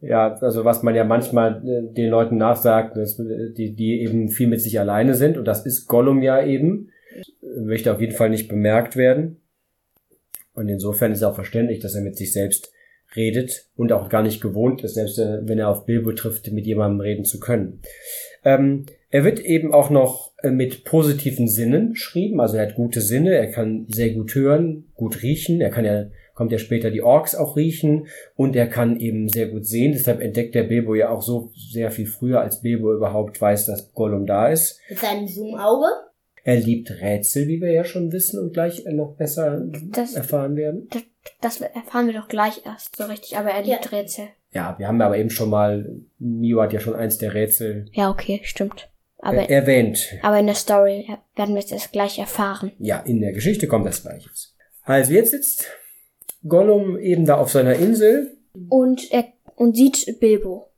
Ja, also was man ja manchmal äh, den Leuten nachsagt, dass, äh, die, die eben viel mit sich alleine sind, und das ist Gollum ja eben, möchte auf jeden Fall nicht bemerkt werden. Und insofern ist es auch verständlich, dass er mit sich selbst redet und auch gar nicht gewohnt ist, selbst äh, wenn er auf Bilbo trifft, mit jemandem reden zu können. Ähm, er wird eben auch noch äh, mit positiven Sinnen beschrieben, also er hat gute Sinne, er kann sehr gut hören, gut riechen, er kann ja, kommt ja später die Orks auch riechen und er kann eben sehr gut sehen, deshalb entdeckt der Bilbo ja auch so sehr viel früher, als Bilbo überhaupt weiß, dass Gollum da ist. Mit seinem Zoom-Auge. Er liebt Rätsel, wie wir ja schon wissen und gleich noch besser Das- erfahren werden. Das, das erfahren wir doch gleich erst so richtig, aber er liebt Rätsel. Ja, wir haben aber eben schon mal, Mio hat ja schon eins der Rätsel Ja, okay, stimmt. Aber, äh, erwähnt. aber in der Story werden wir es erst gleich erfahren. Ja, in der Geschichte kommt das gleiches. Also jetzt sitzt Gollum eben da auf seiner Insel. Und er und sieht Bilbo.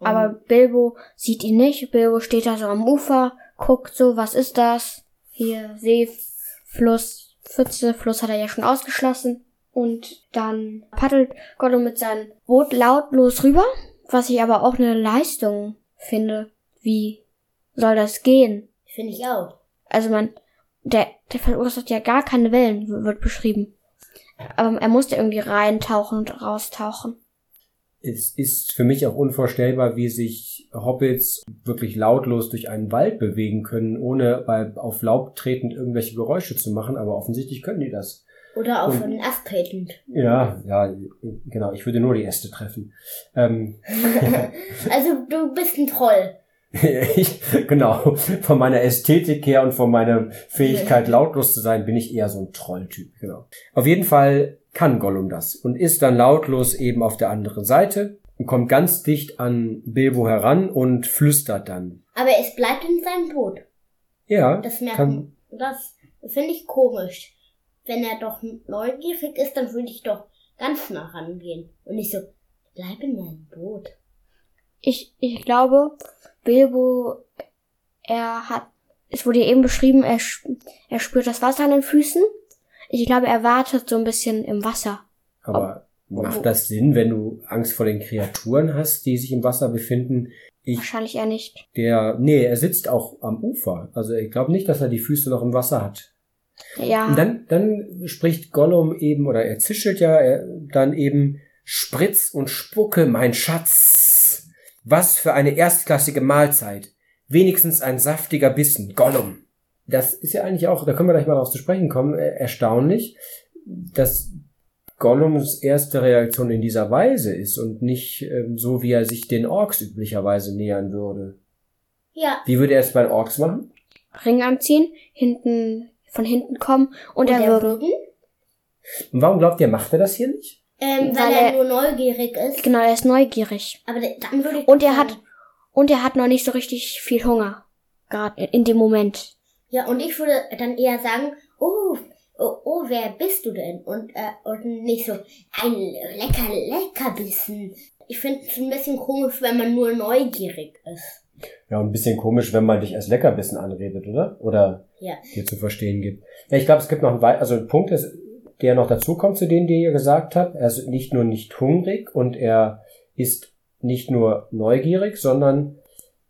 Aber Bilbo sieht ihn nicht. Bilbo steht da so am Ufer, guckt so, was ist das? Hier, See, Fluss, Pfütze, Fluss hat er ja schon ausgeschlossen. Und dann paddelt Gollum mit seinem Boot lautlos rüber, was ich aber auch eine Leistung finde. Wie soll das gehen? Finde ich auch. Also man, der, der verursacht ja gar keine Wellen, wird beschrieben. Aber er musste irgendwie reintauchen und raustauchen. Es ist für mich auch unvorstellbar, wie sich Hobbits wirklich lautlos durch einen Wald bewegen können, ohne bei, auf Laub tretend irgendwelche Geräusche zu machen, aber offensichtlich können die das. Oder auf Und- einen Ast tretend. Ja, ja, genau, ich würde nur die Äste treffen. Ähm, Also du bist ein Troll. ich, genau, von meiner Ästhetik her und von meiner Fähigkeit lautlos zu sein, bin ich eher so ein Trolltyp, genau. Auf jeden Fall kann Gollum das und ist dann lautlos eben auf der anderen Seite und kommt ganz dicht an Bilbo heran und flüstert dann. Aber es bleibt in seinem Boot. Ja, Das merkt kann, Das finde ich komisch. Wenn er doch neugierig ist, dann würde ich doch ganz nah rangehen. Und nicht so, bleib in meinem Boot. Ich, ich glaube, Bilbo, er hat, es wurde ja eben beschrieben, er, er spürt das Wasser an den Füßen. Ich glaube, er wartet so ein bisschen im Wasser. aber macht das Sinn, wenn du Angst vor den Kreaturen hast, die sich im Wasser befinden? Ich, Wahrscheinlich eher nicht. der, nee, er sitzt auch am Ufer. Also ich glaube nicht, dass er die Füße noch im Wasser hat. Ja, Und dann, dann spricht Gollum eben, oder er zischelt ja, er, dann eben Spritz und Spucke, mein Schatz. Was für eine erstklassige Mahlzeit. Wenigstens ein saftiger Bissen. Gollum. Das ist ja eigentlich auch, da können wir gleich mal drauf zu sprechen kommen, äh, erstaunlich, dass Gollums erste Reaktion in dieser Weise ist und nicht ähm, so, wie er sich den Orks üblicherweise nähern würde. Ja, Wie würde er es bei den Orks machen? Ring anziehen, hinten, von hinten kommen und, und erwürgen. erwürgen. Und warum glaubt ihr, macht er das hier nicht? Ähm, weil, Weil er, er- nur neugierig ist. Genau, er ist neugierig. Aber dann würde ich Und er hat, und er hat noch nicht so richtig viel Hunger. Gerade in dem Moment. Ja, und ich würde dann eher sagen, oh, oh, oh wer bist du denn? Und, äh, und nicht so, ein lecker, lecker Bissen. Ich finde es ein bisschen komisch, wenn man nur neugierig ist. Ja, und ein bisschen komisch, wenn man dich als Leckerbissen anredet, oder? Oder Ja. dir zu verstehen gibt. Ja, ich glaube, es gibt noch einen, wei- also ein Punkt, ist, der noch dazu kommt zu denen, die ihr gesagt habt. Er ist nicht nur nicht hungrig und er ist nicht nur neugierig, sondern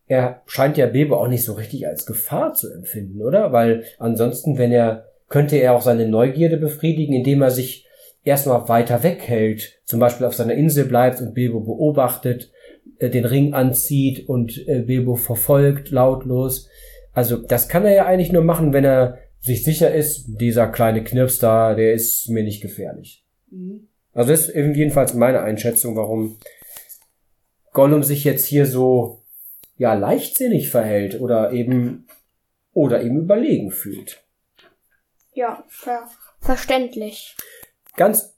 er scheint ja Bilbo auch nicht so richtig als Gefahr zu empfinden, oder? Weil ansonsten, wenn er, könnte er auch seine Neugierde befriedigen, indem er sich erstmal weiter weghält, zum Beispiel auf seiner Insel bleibt und Bilbo beobachtet, äh, den Ring anzieht und äh, Bilbo verfolgt lautlos. Also das kann er ja eigentlich nur machen, wenn er sich sicher ist, dieser kleine Knirps da, der ist mir nicht gefährlich. Mhm. Also das ist eben jedenfalls meine Einschätzung, warum Gollum sich jetzt hier so ja leichtsinnig verhält oder eben oder eben überlegen fühlt. Ja, ver verständlich. Ganz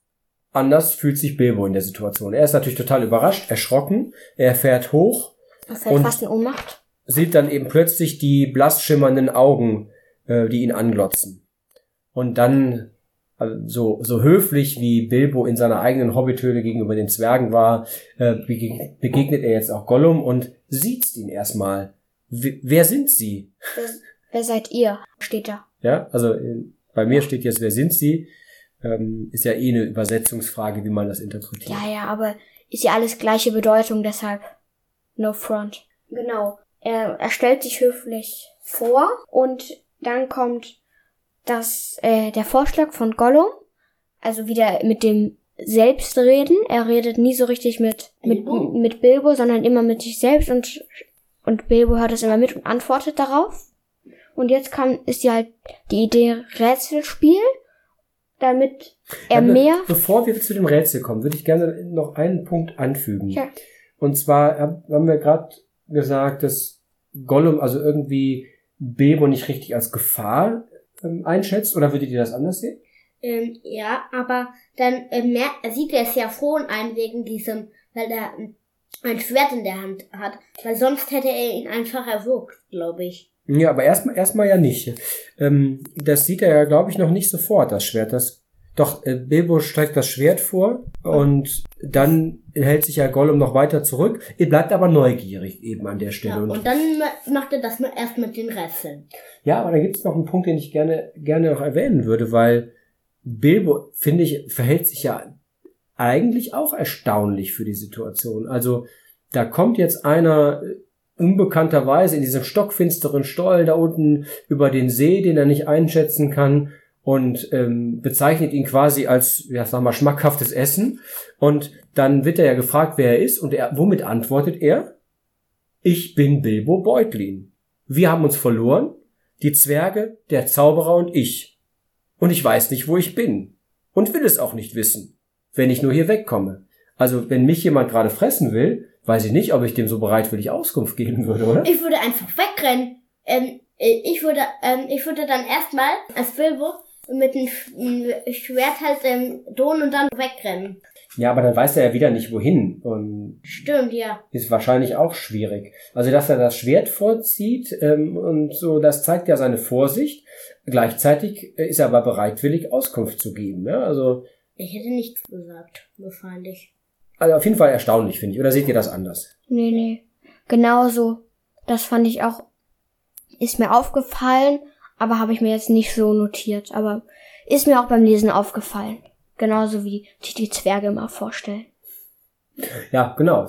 anders fühlt sich Bilbo in der Situation. Er ist natürlich total überrascht, erschrocken, er fährt hoch, Er fällt Und- fast in Ohnmacht. sieht dann eben plötzlich die blass schimmernden Augen, äh, die ihn anglotzen. Und dann also so, so höflich wie Bilbo in seiner eigenen Hobbithöhle gegenüber den Zwergen war, äh, begegnet er jetzt auch Gollum und sieht ihn erstmal. Wer sind sie? Wer, wer seid ihr? Steht da. Ja, also äh, bei mir steht jetzt, wer sind sie? Ähm, ist ja eh eine Übersetzungsfrage, wie man das interpretiert. Ja, ja, aber ist ja alles gleiche Bedeutung, deshalb no front. Genau. Er, er stellt sich höflich vor und dann kommt das, äh, der Vorschlag von Gollum, also wieder mit dem Selbstreden. Er redet nie so richtig mit, mit, mit Bilbo, sondern immer mit sich selbst und, und Bilbo hört es immer mit und antwortet darauf. Und jetzt kann, ist ja halt die Idee Rätselspiel, damit er ja, mehr. Bevor wir zu dem Rätsel kommen, würde ich gerne noch einen Punkt anfügen. Ja. Und zwar haben wir gerade gesagt, dass Gollum also irgendwie Bilbo nicht richtig als Gefahr ähm, einschätzt, oder würdet ihr das anders sehen? Ähm, ja, aber dann ähm, merkt, sieht er es ja schon ein wegen diesem, weil er ein Schwert in der Hand hat, weil sonst hätte er ihn einfach erwürgt, glaube ich. Ja, aber erstmal erstmal ja nicht. Ähm, das sieht er ja, glaube ich, noch nicht sofort, das Schwert. Das doch, äh, Bilbo streckt das Schwert vor und dann hält sich ja Gollum noch weiter zurück. Er bleibt aber neugierig eben an der Stelle. Ja, und, und dann macht er das erst mit den Rätseln. Ja, aber da gibt es noch einen Punkt, den ich gerne, gerne noch erwähnen würde, weil Bilbo, finde ich, verhält sich ja eigentlich auch erstaunlich für die Situation. Also da kommt jetzt einer äh, unbekannterweise in diesem stockfinsteren Stollen da unten über den See, den er nicht einschätzen kann und ähm, bezeichnet ihn quasi als, ja, sag mal, schmackhaftes Essen. Und dann wird er ja gefragt, wer er ist, und er, womit antwortet er? Ich bin Bilbo Beutlin. Wir haben uns verloren, die Zwerge, der Zauberer und ich. Und ich weiß nicht, wo ich bin. Und will es auch nicht wissen, wenn ich nur hier wegkomme. Also, wenn mich jemand gerade fressen will, weiß ich nicht, ob ich dem so bereitwillig Auskunft geben würde, oder? Ich würde einfach wegrennen. Ähm, äh, ich würde, ähm, ich würde dann erstmal als Bilbo mit dem Schwert halt ähm, drohen und dann wegrennen. Ja, aber dann weiß er ja wieder nicht wohin. Und Stimmt, ja. Ist wahrscheinlich auch schwierig. Also, dass er das Schwert vorzieht ähm, und so, das zeigt ja seine Vorsicht. Gleichzeitig ist er aber bereitwillig, Auskunft zu geben. Ja? Also, ich hätte nichts gesagt, wahrscheinlich. Also auf jeden Fall erstaunlich, finde ich. Oder seht ihr das anders? Nee, nee. Genauso. Das fand ich auch, ist mir aufgefallen aber habe ich mir jetzt nicht so notiert. Aber ist mir auch beim Lesen aufgefallen. Genauso wie sich die Zwerge immer vorstellen. Ja, genau.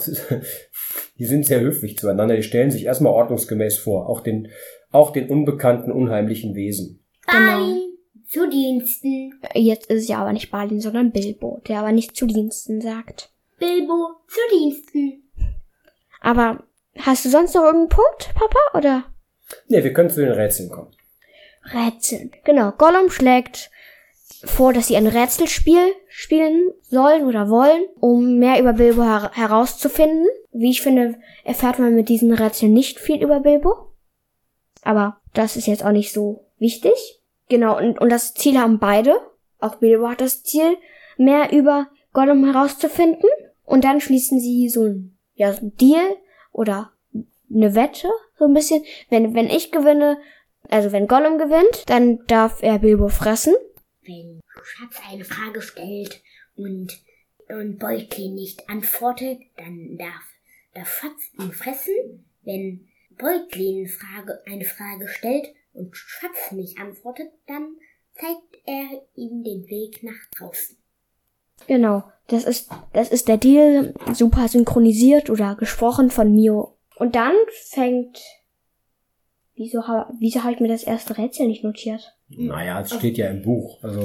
Die sind sehr höflich zueinander. Die stellen sich erstmal ordnungsgemäß vor. Auch den, auch den unbekannten, unheimlichen Wesen. Balin zu Diensten. Jetzt ist es ja aber nicht Balin, sondern Bilbo, der aber nicht zu Diensten sagt. Bilbo zu Diensten. Aber hast du sonst noch irgendeinen Punkt, Papa, oder? Nee, wir können zu den Rätseln kommen. Rätseln. Genau, Gollum schlägt vor, dass sie ein Rätselspiel spielen sollen oder wollen, um mehr über Bilbo her herauszufinden. Wie ich finde, erfährt man mit diesen Rätseln nicht viel über Bilbo. Aber das ist jetzt auch nicht so wichtig. Genau, und, und das Ziel haben beide. Auch Bilbo hat das Ziel, mehr über Gollum herauszufinden. Und dann schließen sie so ein, ja, so ein Deal oder eine Wette, so ein bisschen. Wenn, wenn ich gewinne, also wenn Gollum gewinnt, dann darf er Bilbo fressen. Wenn Schatz eine Frage stellt und, und Beutlin nicht antwortet, dann darf, darf Schatz ihn fressen. Wenn Beutlin Frage, eine Frage stellt und Schatz nicht antwortet, dann zeigt er ihm den Weg nach draußen. Genau, das ist, das ist der Deal, super synchronisiert oder gesprochen von Mio. Und dann fängt Wieso, wieso habe ich mir das erste Rätsel nicht notiert? Naja, es steht ja im Buch. Also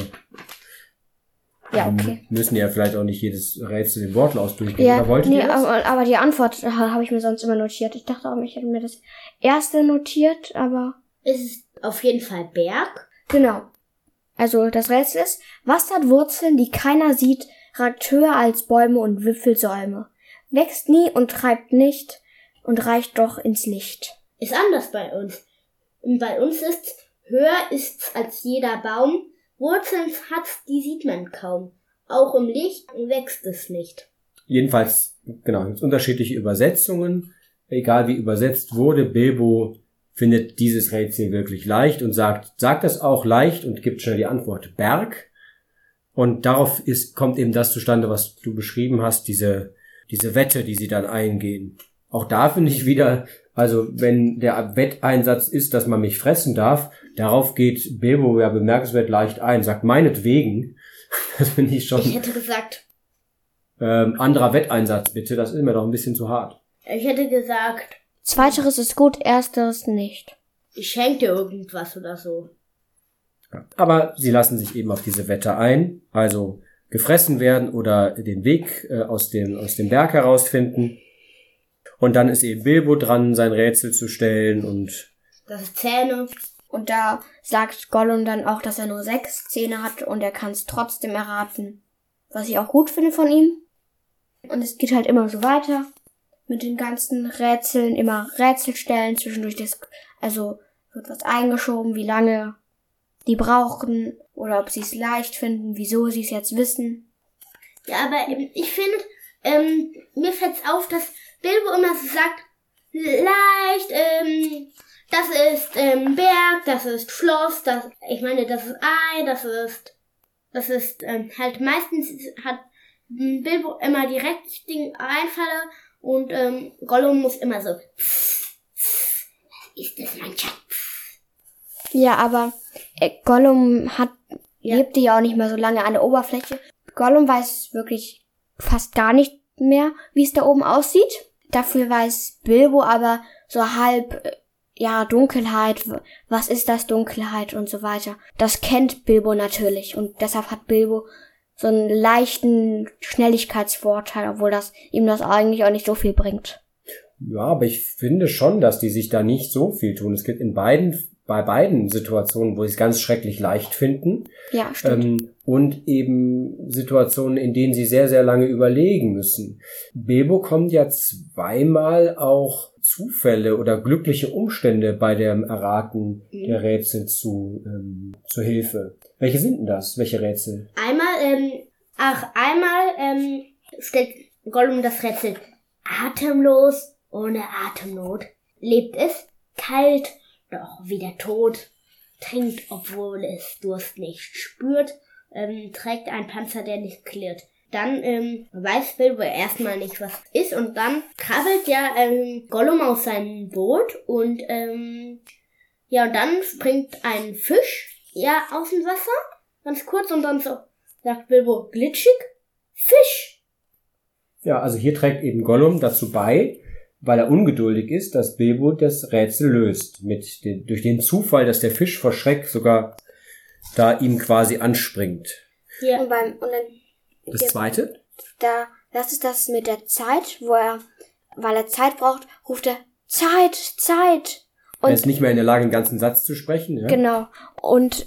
ja, okay. müssen ja vielleicht auch nicht jedes Rätsel in Wortlaut durchgehen. Ja, Oder nee, aber, aber, die Antwort habe ich mir sonst immer notiert. Ich dachte auch, ich hätte mir das erste notiert, aber. Es ist auf jeden Fall Berg. Genau. Also das Rätsel ist, was hat Wurzeln, die keiner sieht, ragt höher als Bäume und Wipfelsäume, wächst nie und treibt nicht und reicht doch ins Licht ist anders bei uns. Bei uns ist höher ist als jeder Baum, Wurzeln hat, die sieht man kaum. Auch im Licht wächst es nicht. Jedenfalls, genau, es unterschiedliche Übersetzungen. Egal wie übersetzt wurde, Bilbo findet dieses Rätsel wirklich leicht und sagt, sagt das auch leicht und gibt schnell die Antwort Berg. Und darauf ist, kommt eben das zustande, was du beschrieben hast, diese, diese Wette, die sie dann eingehen. Auch da finde ich wieder, also wenn der Wetteinsatz ist, dass man mich fressen darf, darauf geht Bilbo ja bemerkenswert leicht ein, sagt meinetwegen. Das finde ich schon. Ich hätte gesagt, Ähm, anderer Wetteinsatz bitte, das ist mir doch ein bisschen zu hart. ich hätte gesagt, Zweiteres ist gut, ersteres nicht. ich schenke dir irgendwas oder so. Aber sie lassen sich eben auf diese Wette ein, also gefressen werden oder den Weg äh, aus, dem, aus dem Berg herausfinden. Und dann ist eben Bilbo dran, sein Rätsel zu stellen und Das Zähne. Und da sagt Gollum dann auch, dass er nur sechs Zähne hat und er kann es trotzdem erraten. Was ich auch gut finde von ihm. Und es geht halt immer so weiter. Mit den ganzen Rätseln, immer Rätsel stellen, zwischendurch das, also wird was eingeschoben, wie lange die brauchen oder ob sie es leicht finden, wieso sie es jetzt wissen. Ja, aber ähm, ich finde, ähm, mir fällt's auf, dass Bilbo immer so sagt, leicht, ähm, das ist ähm, Berg, das ist Schloss, das, ich meine, das ist Ei, das ist, das ist ähm, halt meistens hat Bilbo immer die richtigen Einfalle und ähm, Gollum muss immer so, ist das mein Schatz? Ja, aber äh, Gollum hat, Ja. lebte ja auch nicht mehr so lange an der Oberfläche. Gollum weiß wirklich fast gar nicht mehr, wie es da oben aussieht. Dafür weiß Bilbo aber so halb, äh, ja, Dunkelheit, was ist das Dunkelheit und so weiter. Das kennt Bilbo natürlich und deshalb hat Bilbo so einen leichten Schnelligkeitsvorteil, obwohl das ihm das eigentlich auch nicht so viel bringt. ja, aber ich finde schon, dass die sich da nicht so viel tun. Es gibt in beiden, bei beiden Situationen, wo sie es ganz schrecklich leicht finden, Ja, stimmt. ähm, und eben Situationen, in denen sie sehr, sehr lange überlegen müssen. Bilbo kommt ja zweimal auch Zufälle oder glückliche Umstände bei dem Erraten der Rätsel zu, ähm, zu Hilfe. Welche sind denn das? Welche Rätsel? Einmal, ähm, ach, einmal, ähm, stellt Gollum das Rätsel atemlos, ohne Atemnot. Lebt es, kalt, doch wieder tot. Trinkt, obwohl es Durst nicht spürt. Ähm, trägt einen Panzer, der nicht klirrt. Dann ähm, weiß Bilbo erstmal nicht, was ist. Und dann krabbelt ja ähm, Gollum aus seinem Boot. Und ähm, ja, und dann springt ein Fisch ja aus dem Wasser. Ganz kurz und dann so sagt Bilbo glitschig. Fisch. Ja, also hier trägt eben Gollum dazu bei, weil er ungeduldig ist, dass Bilbo das Rätsel löst. Mit den, durch den Zufall, dass der Fisch vor Schreck sogar da ihm quasi anspringt. Ja. Und beim, und dann Das zweite? da, das ist das mit der Zeit, wo er, weil er Zeit braucht, ruft er Zeit, Zeit. er Und ist nicht mehr in der Lage, einen ganzen Satz zu sprechen. Ja? genau. Und,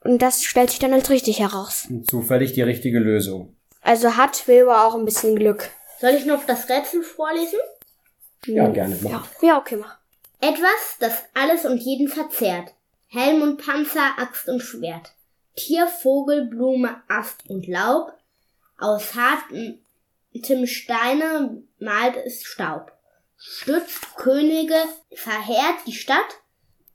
und das stellt sich dann als richtig heraus. Und Zufällig die richtige Lösung. Also hat Bilbo auch ein bisschen Glück. Soll ich noch das Rätsel vorlesen? Ja, gerne. Mach. Ja, ja okay, mach. Etwas, das alles und jeden verzehrt. Helm und Panzer, Axt und Schwert. Tier, Vogel, Blume, Ast und Laub. Aus hartem Steine malt es Staub. Stützt Könige, verheert die Stadt.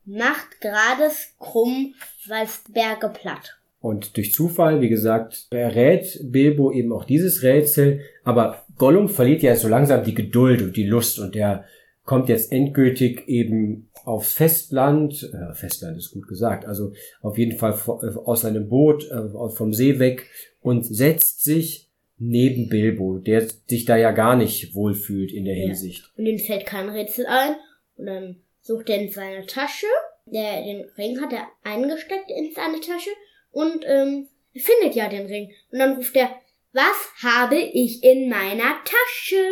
Macht Grades krumm, weist Berge platt. Und durch Zufall, wie gesagt, errät Bilbo eben auch dieses Rätsel. Aber Gollum verliert ja so langsam die Geduld und die Lust und der kommt jetzt endgültig eben aufs Festland. Äh, Festland ist gut gesagt. Also auf jeden Fall äh, aus seinem Boot, äh, vom See weg und setzt sich neben Bilbo, der sich da ja gar nicht wohlfühlt in der Ja. Hinsicht. Und ihm fällt kein Rätsel ein. Und dann sucht er in seine Tasche. Der, den Ring hat er eingesteckt in seine Tasche. Und ähm, findet ja den Ring. Und dann ruft er, was habe ich in meiner Tasche?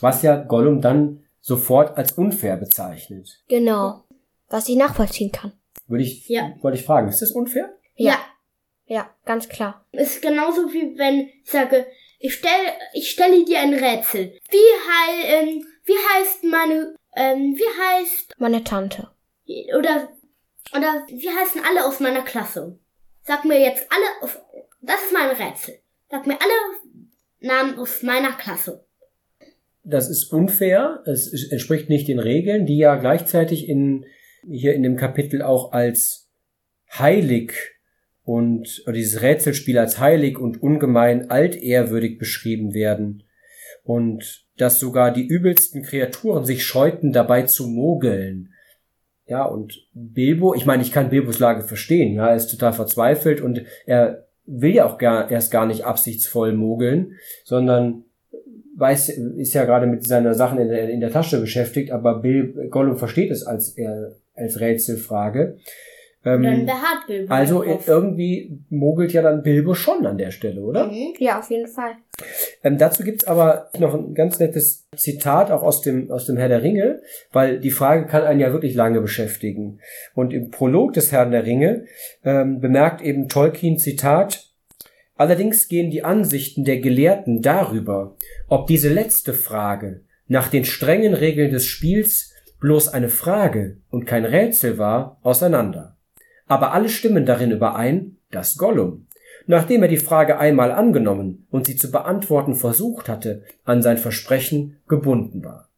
Was ja Gollum dann sofort als unfair bezeichnet. Genau. Was ich nachvollziehen kann. Würde ich, Ja. wollte ich fragen, ist das unfair? Ja. Ja, ganz klar. Ist genauso wie wenn ich sage, ich stelle ich stelle dir ein Rätsel. Wie, hei, ähm, wie heißt meine, ähm, wie heißt, Meine Tante. oder, oder wie heißen alle aus meiner Klasse? Sag mir jetzt alle, auf, das ist mein Rätsel. Sag mir alle Namen aus meiner Klasse. Das ist unfair, es entspricht nicht den Regeln, die ja gleichzeitig in, hier in dem Kapitel auch als heilig und dieses Rätselspiel als heilig und ungemein altehrwürdig beschrieben werden und dass sogar die übelsten Kreaturen sich scheuten, dabei zu mogeln. Ja, und Bilbo, ich meine, ich kann Bilbos Lage verstehen, ja, er ist total verzweifelt und er will ja auch gar, erst gar nicht absichtsvoll mogeln, sondern weiß, ist ja gerade mit seiner Sachen in der, in der Tasche beschäftigt, aber Bill, Gollum versteht es als, äh, als Rätselfrage. Ähm, Dann beharrt Bilbo also irgendwie mogelt ja dann Bilbo schon an der Stelle, oder? Mhm. Ja, auf jeden Fall. Ähm, dazu gibt's aber noch ein ganz nettes Zitat auch aus dem, aus dem Herr der Ringe, weil die Frage kann einen ja wirklich lange beschäftigen. Und im Prolog des Herrn der Ringe ähm, bemerkt eben Tolkien Zitat, Allerdings gehen die Ansichten der Gelehrten darüber, ob diese letzte Frage nach den strengen Regeln des Spiels bloß eine Frage und kein Rätsel war, auseinander. Aber alle stimmen darin überein, dass Gollum, nachdem er die Frage einmal angenommen und sie zu beantworten versucht hatte, an sein Versprechen gebunden war.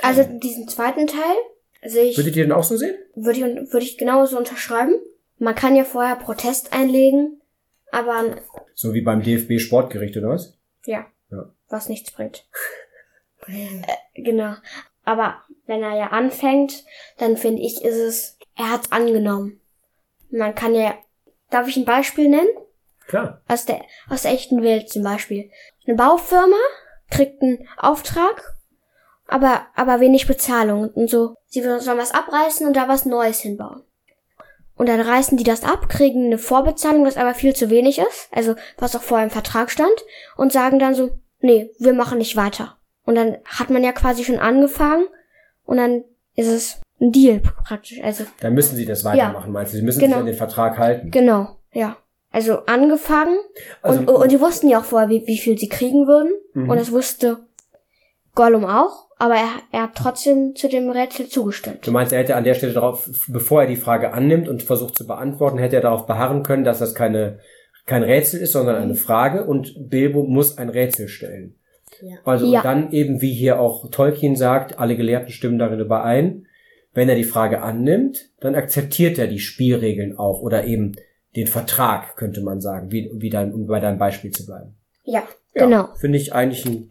Also diesen zweiten Teil sehe ich, Würdet ihr den auch so sehen? würde ich, würde ich genauso unterschreiben. Man kann ja vorher Protest einlegen, aber So wie beim DFB Sportgericht oder was? ja, Ja. was nichts bringt. Äh, genau. Aber wenn er ja anfängt, dann finde ich, ist es, er hat's angenommen. Man kann ja, darf ich ein Beispiel nennen? Klar. Aus der, aus der echten Welt zum Beispiel. Eine Baufirma kriegt einen Auftrag, aber, aber wenig Bezahlung und so. Sie sollen was abreißen und da was Neues hinbauen. Und dann reißen die das ab, kriegen eine Vorbezahlung, was aber viel zu wenig ist, also was auch vorher im Vertrag stand, und sagen dann so, nee, wir machen nicht weiter. Und dann hat man ja quasi schon angefangen und dann ist es ein Deal praktisch. Also Dann müssen sie das weitermachen, meinst du? Sie müssen Genau. sich an den Vertrag halten. genau, ja. Also angefangen Also, und, und die wussten ja auch vorher, wie, wie viel sie kriegen würden. Mhm. Und das wusste Gollum auch, aber er, er hat trotzdem zu dem Rätsel zugestimmt. Du meinst, er hätte an der Stelle darauf, bevor er die Frage annimmt und versucht zu beantworten, hätte er darauf beharren können, dass das keine, kein Rätsel ist, sondern eine Frage und Bilbo muss ein Rätsel stellen. Ja. Also Ja. und dann eben, wie hier auch Tolkien sagt, alle Gelehrten stimmen darin überein. Wenn er die Frage annimmt, dann akzeptiert er die Spielregeln auch oder eben den Vertrag, könnte man sagen, wie, wie dein, um bei deinem Beispiel zu bleiben. Ja, Ja, genau. Finde ich eigentlich eine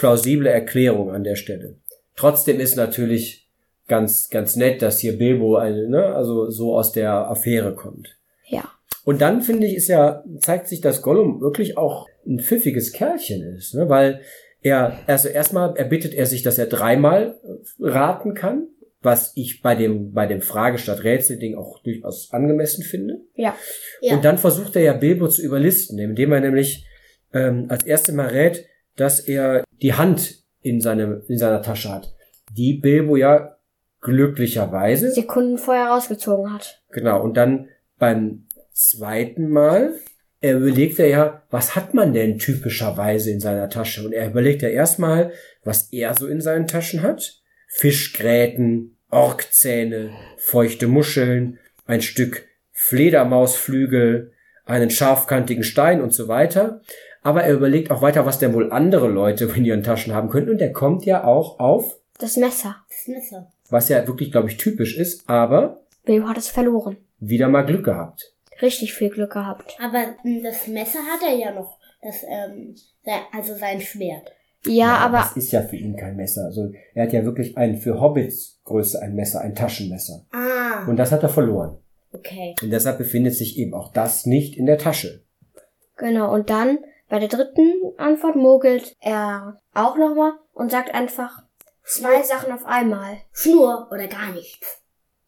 plausible Erklärung an der Stelle. Trotzdem ist natürlich ganz, ganz nett, dass hier Bilbo eine, ne, also so aus der Affäre kommt. Ja. Und dann finde ich, ist ja, zeigt sich, dass Gollum wirklich auch ein pfiffiges Kerlchen ist, ne, weil er, also erstmal erbittet er sich, dass er dreimal raten kann, was ich bei dem, bei dem Frage statt Rätsel-Ding auch durchaus angemessen finde. Ja. Ja. Und dann versucht er ja Bilbo zu überlisten, indem er nämlich ähm, als erstes Mal rät, dass er die Hand in, seinem, in seiner Tasche hat, die Bilbo ja glücklicherweise, Sekunden vorher rausgezogen hat. genau, und dann beim zweiten Mal er überlegt er ja, was hat man denn typischerweise in seiner Tasche? Und er überlegt ja erstmal, was er so in seinen Taschen hat. Fischgräten, Orkzähne, feuchte Muscheln, ein Stück Fledermausflügel, einen scharfkantigen Stein und so weiter. Aber er überlegt auch weiter, was denn wohl andere Leute in ihren Taschen haben könnten. Und er kommt ja auch auf, Das Messer. Das Messer. was ja wirklich, glaube ich, typisch ist, aber Bilbo hat es verloren. wieder mal Glück gehabt. Richtig viel Glück gehabt. Aber mm, das Messer hat er ja noch. Das, ähm, also sein Schwert. Ja, aber Das ist ja für ihn kein Messer. Also er hat ja wirklich ein für Hobbits Größe ein Messer, ein Taschenmesser. Ah, Und das hat er verloren. okay. Und deshalb befindet sich eben auch das nicht in der Tasche. genau. Und dann bei der dritten Antwort mogelt er auch nochmal und sagt einfach zwei Sachen auf einmal. Schnur oder gar nichts.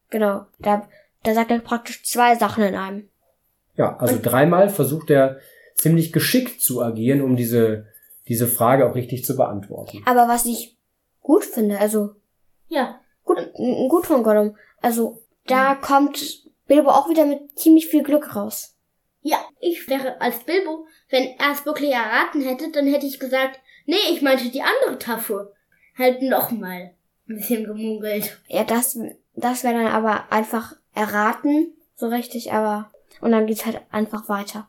Genau. Da, da sagt er praktisch zwei Sachen in einem. Ja, also dreimal versucht er ziemlich geschickt zu agieren, um diese, diese Frage auch richtig zu beantworten. Aber was ich gut finde, also Ja. gut, gut von Gollum. Also da kommt Bilbo auch wieder mit ziemlich viel Glück raus. Ja, ich wäre als Bilbo, wenn er es wirklich erraten hätte, dann hätte ich gesagt, nee, ich meinte die andere Tafel. Halt nochmal. Ein bisschen gemungelt. Ja, das, das wäre dann aber einfach erraten, so richtig, aber und dann geht's halt einfach weiter.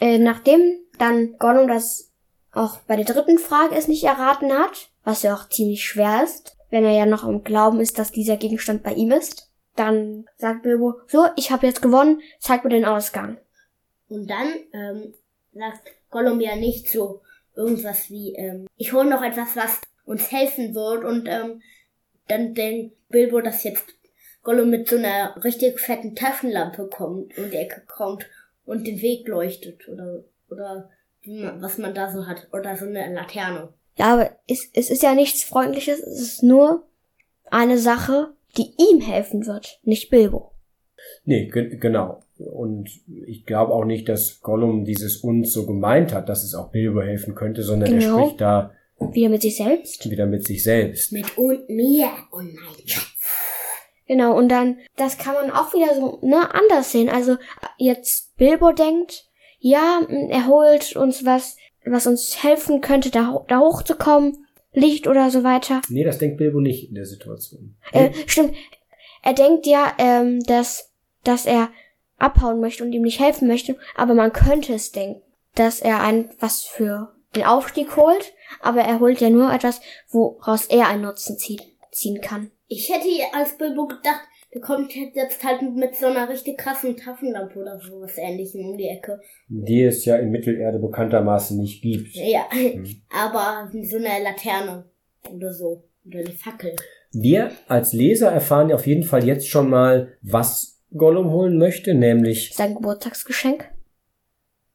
Äh, nachdem dann Gollum das auch bei der dritten Frage es nicht erraten hat, was ja auch ziemlich schwer ist, wenn er ja noch im Glauben ist, dass dieser Gegenstand bei ihm ist. Dann sagt Bilbo, so, ich habe jetzt gewonnen, zeig mir den Ausgang. Und dann ähm, sagt Gollum ja nicht so irgendwas wie, ähm, ich hole noch etwas, was uns helfen wird. Und ähm, dann denkt Bilbo, dass jetzt Gollum mit so einer richtig fetten Taschenlampe kommt, um die Ecke kommt und den Weg leuchtet. Oder, oder was man da so hat. Oder so eine Laterne. Ja, aber es, es ist ja nichts Freundliches, es ist nur eine Sache, die ihm helfen wird, nicht Bilbo. Nee, ge genau. Und ich glaube auch nicht, dass Gollum dieses uns so gemeint hat, dass es auch Bilbo helfen könnte, sondern Genau. er spricht da Wieder mit sich selbst. wieder mit sich selbst. Mit und mir und mein Schatz. Genau, und dann, das kann man auch wieder so, ne, anders sehen. Also, jetzt Bilbo denkt, ja, er holt uns was, was uns helfen könnte, da, da hochzukommen, Licht oder so weiter. Nee, das denkt Bilbo nicht in der Situation. Äh, stimmt, er denkt ja, ähm, dass, dass er abhauen möchte und ihm nicht helfen möchte, aber man könnte es denken, dass er ein, was für den Aufstieg holt, aber er holt ja nur etwas, woraus er einen Nutzen ziehen, ziehen kann. Ich hätte als Bilbo gedacht, der kommt jetzt halt mit so einer richtig krassen Taschenlampe oder sowas ähnlichem um die Ecke. Die es ja in Mittelerde bekanntermaßen nicht gibt. Ja, aber so eine Laterne oder so. Oder eine Fackel. Wir als Leser erfahren auf jeden Fall jetzt schon mal, was Gollum holen möchte, nämlich Sein Geburtstagsgeschenk.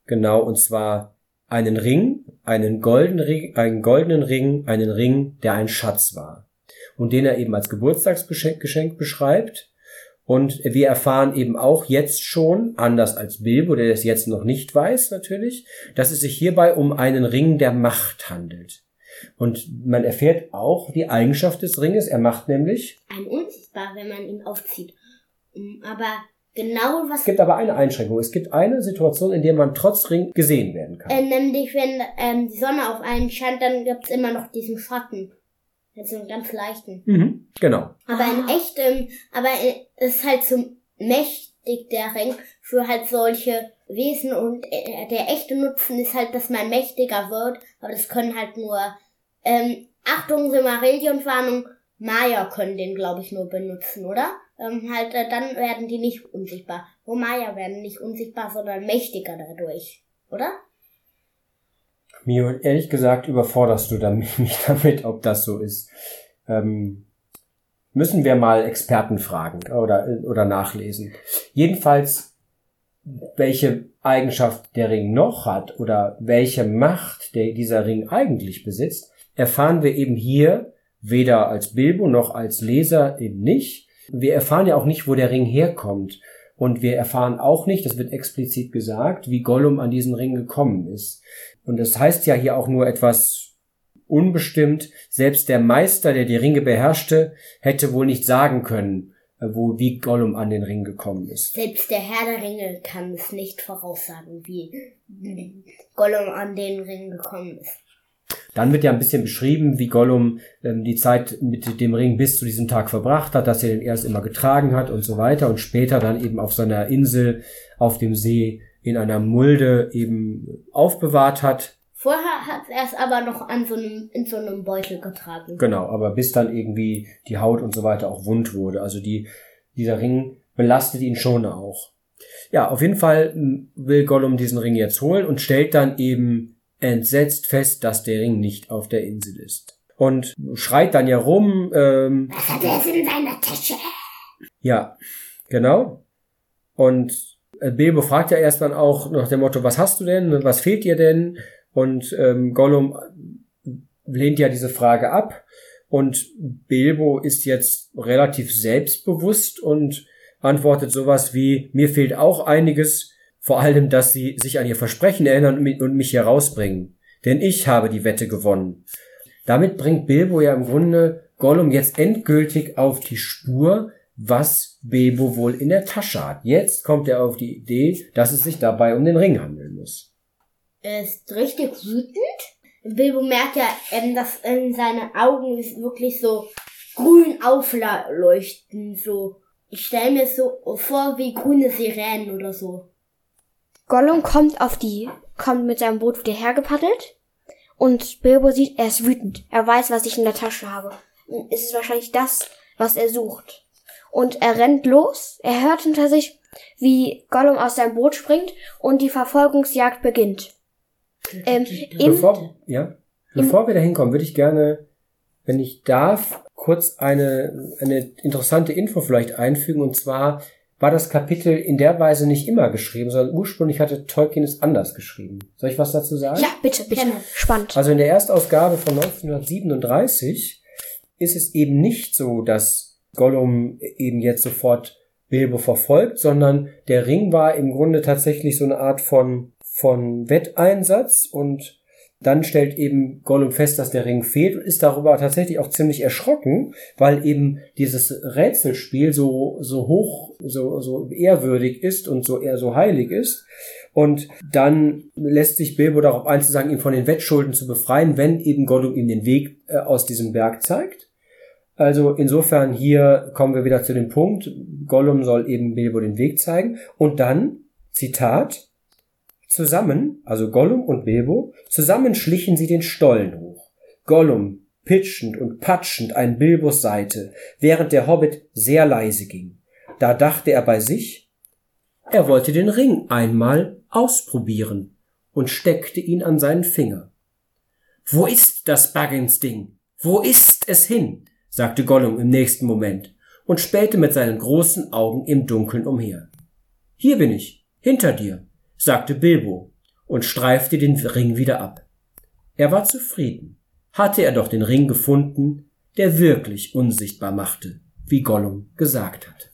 genau, und zwar einen Ring, einen goldenen Ring, einen goldenen Ring, einen Ring, der ein Schatz war. Und den er eben als Geburtstagsgeschenk Geschenk beschreibt. Und wir erfahren eben auch jetzt schon, anders als Bilbo, der das jetzt noch nicht weiß natürlich, dass es sich hierbei um einen Ring der Macht handelt. Und man erfährt auch die Eigenschaft des Ringes. Er macht nämlich, Ein unsichtbar, wenn man ihn aufzieht. Mm, Aber genau was es gibt aber eine Einschränkung. Es gibt eine Situation, in der man trotz Ring gesehen werden kann. Äh, nämlich, wenn ähm, die Sonne auf einen scheint, dann gibt's immer noch diesen Schatten. Also einen ganz leichten. Mhm, genau. Aber in echt, ähm, aber äh, es ist halt so mächtig, der Ring, für halt solche Wesen und äh, der echte Nutzen ist halt, dass man mächtiger wird, aber das können halt nur, ähm, Achtung, Silmarillion-Warnung, Maya können den, glaube ich, nur benutzen, oder? Ähm, halt, äh, dann werden die nicht unsichtbar. Wo Maya werden nicht unsichtbar, sondern mächtiger dadurch, oder? Mio, ehrlich gesagt überforderst du mich damit, ob das so ist. Ähm, müssen wir mal Experten fragen oder, oder nachlesen. Jedenfalls, welche Eigenschaft der Ring noch hat oder welche Macht der, dieser Ring eigentlich besitzt, erfahren wir eben hier weder als Bilbo noch als Leser eben nicht. Wir erfahren ja auch nicht, wo der Ring herkommt. Und wir erfahren auch nicht, das wird explizit gesagt, wie Gollum an diesen Ring gekommen ist. Und das heißt ja hier auch nur etwas unbestimmt. Selbst der Meister, der die Ringe beherrschte, hätte wohl nicht sagen können, äh, wo, wie Gollum an den Ring gekommen ist. Selbst der Herr der Ringe kann es nicht voraussagen, wie Gollum an den Ring gekommen ist. Dann wird ja ein bisschen beschrieben, wie Gollum ähm, die Zeit mit dem Ring bis zu diesem Tag verbracht hat, dass er den erst immer getragen hat und so weiter und später dann eben auf seiner Insel auf dem See in einer Mulde eben aufbewahrt hat. Vorher hat er es aber noch an so einem, in so einem Beutel getragen. Genau, aber bis dann irgendwie die Haut und so weiter auch wund wurde. Also die, dieser Ring belastet ihn schon auch. Ja, auf jeden Fall m, will Gollum diesen Ring jetzt holen und stellt dann eben entsetzt fest, dass der Ring nicht auf der Insel ist. Und schreit dann ja rum, ähm, Was hat er in seiner Tasche? ja, genau. Und äh, Bilbo fragt ja erst dann auch nach dem Motto, was hast du denn, was fehlt dir denn? Und ähm, Gollum lehnt ja diese Frage ab. Und Bilbo ist jetzt relativ selbstbewusst und antwortet sowas wie, mir fehlt auch einiges, vor allem, dass sie sich an ihr Versprechen erinnern und mi- und mich hier rausbringen. Denn ich habe die Wette gewonnen. Damit bringt Bilbo ja im Grunde Gollum jetzt endgültig auf die Spur, was Bilbo wohl in der Tasche hat. Jetzt kommt er auf die Idee, dass es sich dabei um den Ring handeln muss. Er ist richtig wütend. Bilbo merkt ja, ähm, dass in seine Augen wirklich so grün aufleuchten, so. Ich stelle mir so vor wie grüne Sirenen oder so. Gollum kommt auf die, kommt mit seinem Boot wieder hergepaddelt Und Bilbo sieht, er ist wütend. Er weiß, was ich in der Tasche habe. Es ist wahrscheinlich das, was er sucht. Und er rennt los. Er hört hinter sich, wie Gollum aus seinem Boot springt und die Verfolgungsjagd beginnt. Ähm, Bevor, ja, bevor wir da hinkommen, würde ich gerne, wenn ich darf, kurz eine, eine interessante Info vielleicht einfügen. Und zwar war das Kapitel in der Weise nicht immer geschrieben, sondern ursprünglich hatte Tolkien es anders geschrieben. Soll ich was dazu sagen? ja, bitte, bitte. Spannend. Also in der Erstausgabe von 1937 ist es eben nicht so, dass Gollum eben jetzt sofort Bilbo verfolgt, sondern der Ring war im Grunde tatsächlich so eine Art von, von Wetteinsatz und dann stellt eben Gollum fest, dass der Ring fehlt und ist darüber tatsächlich auch ziemlich erschrocken, weil eben dieses Rätselspiel so, so hoch, so, so ehrwürdig ist und so eher so heilig ist. Und dann lässt sich Bilbo darauf ein, zu sagen, ihn von den Wettschulden zu befreien, wenn eben Gollum ihm den Weg äh, aus diesem Berg zeigt. Also insofern hier kommen wir wieder zu dem Punkt, Gollum soll eben Bilbo den Weg zeigen. Und dann, Zitat, Zusammen, also Gollum und Bilbo, zusammen schlichen sie den Stollen hoch. Gollum pitschend und patschend an Bilbos Seite, während der Hobbit sehr leise ging. Da dachte er bei sich, er wollte den Ring einmal ausprobieren und steckte ihn an seinen Finger. Wo ist das Baggins-Ding? Wo ist es hin? sagte Gollum im nächsten Moment und spähte mit seinen großen Augen im Dunkeln umher. Hier bin ich, hinter dir, sagte Bilbo und streifte den Ring wieder ab. Er war zufrieden. Hatte er doch den Ring gefunden, der wirklich unsichtbar machte, wie Gollum gesagt hat.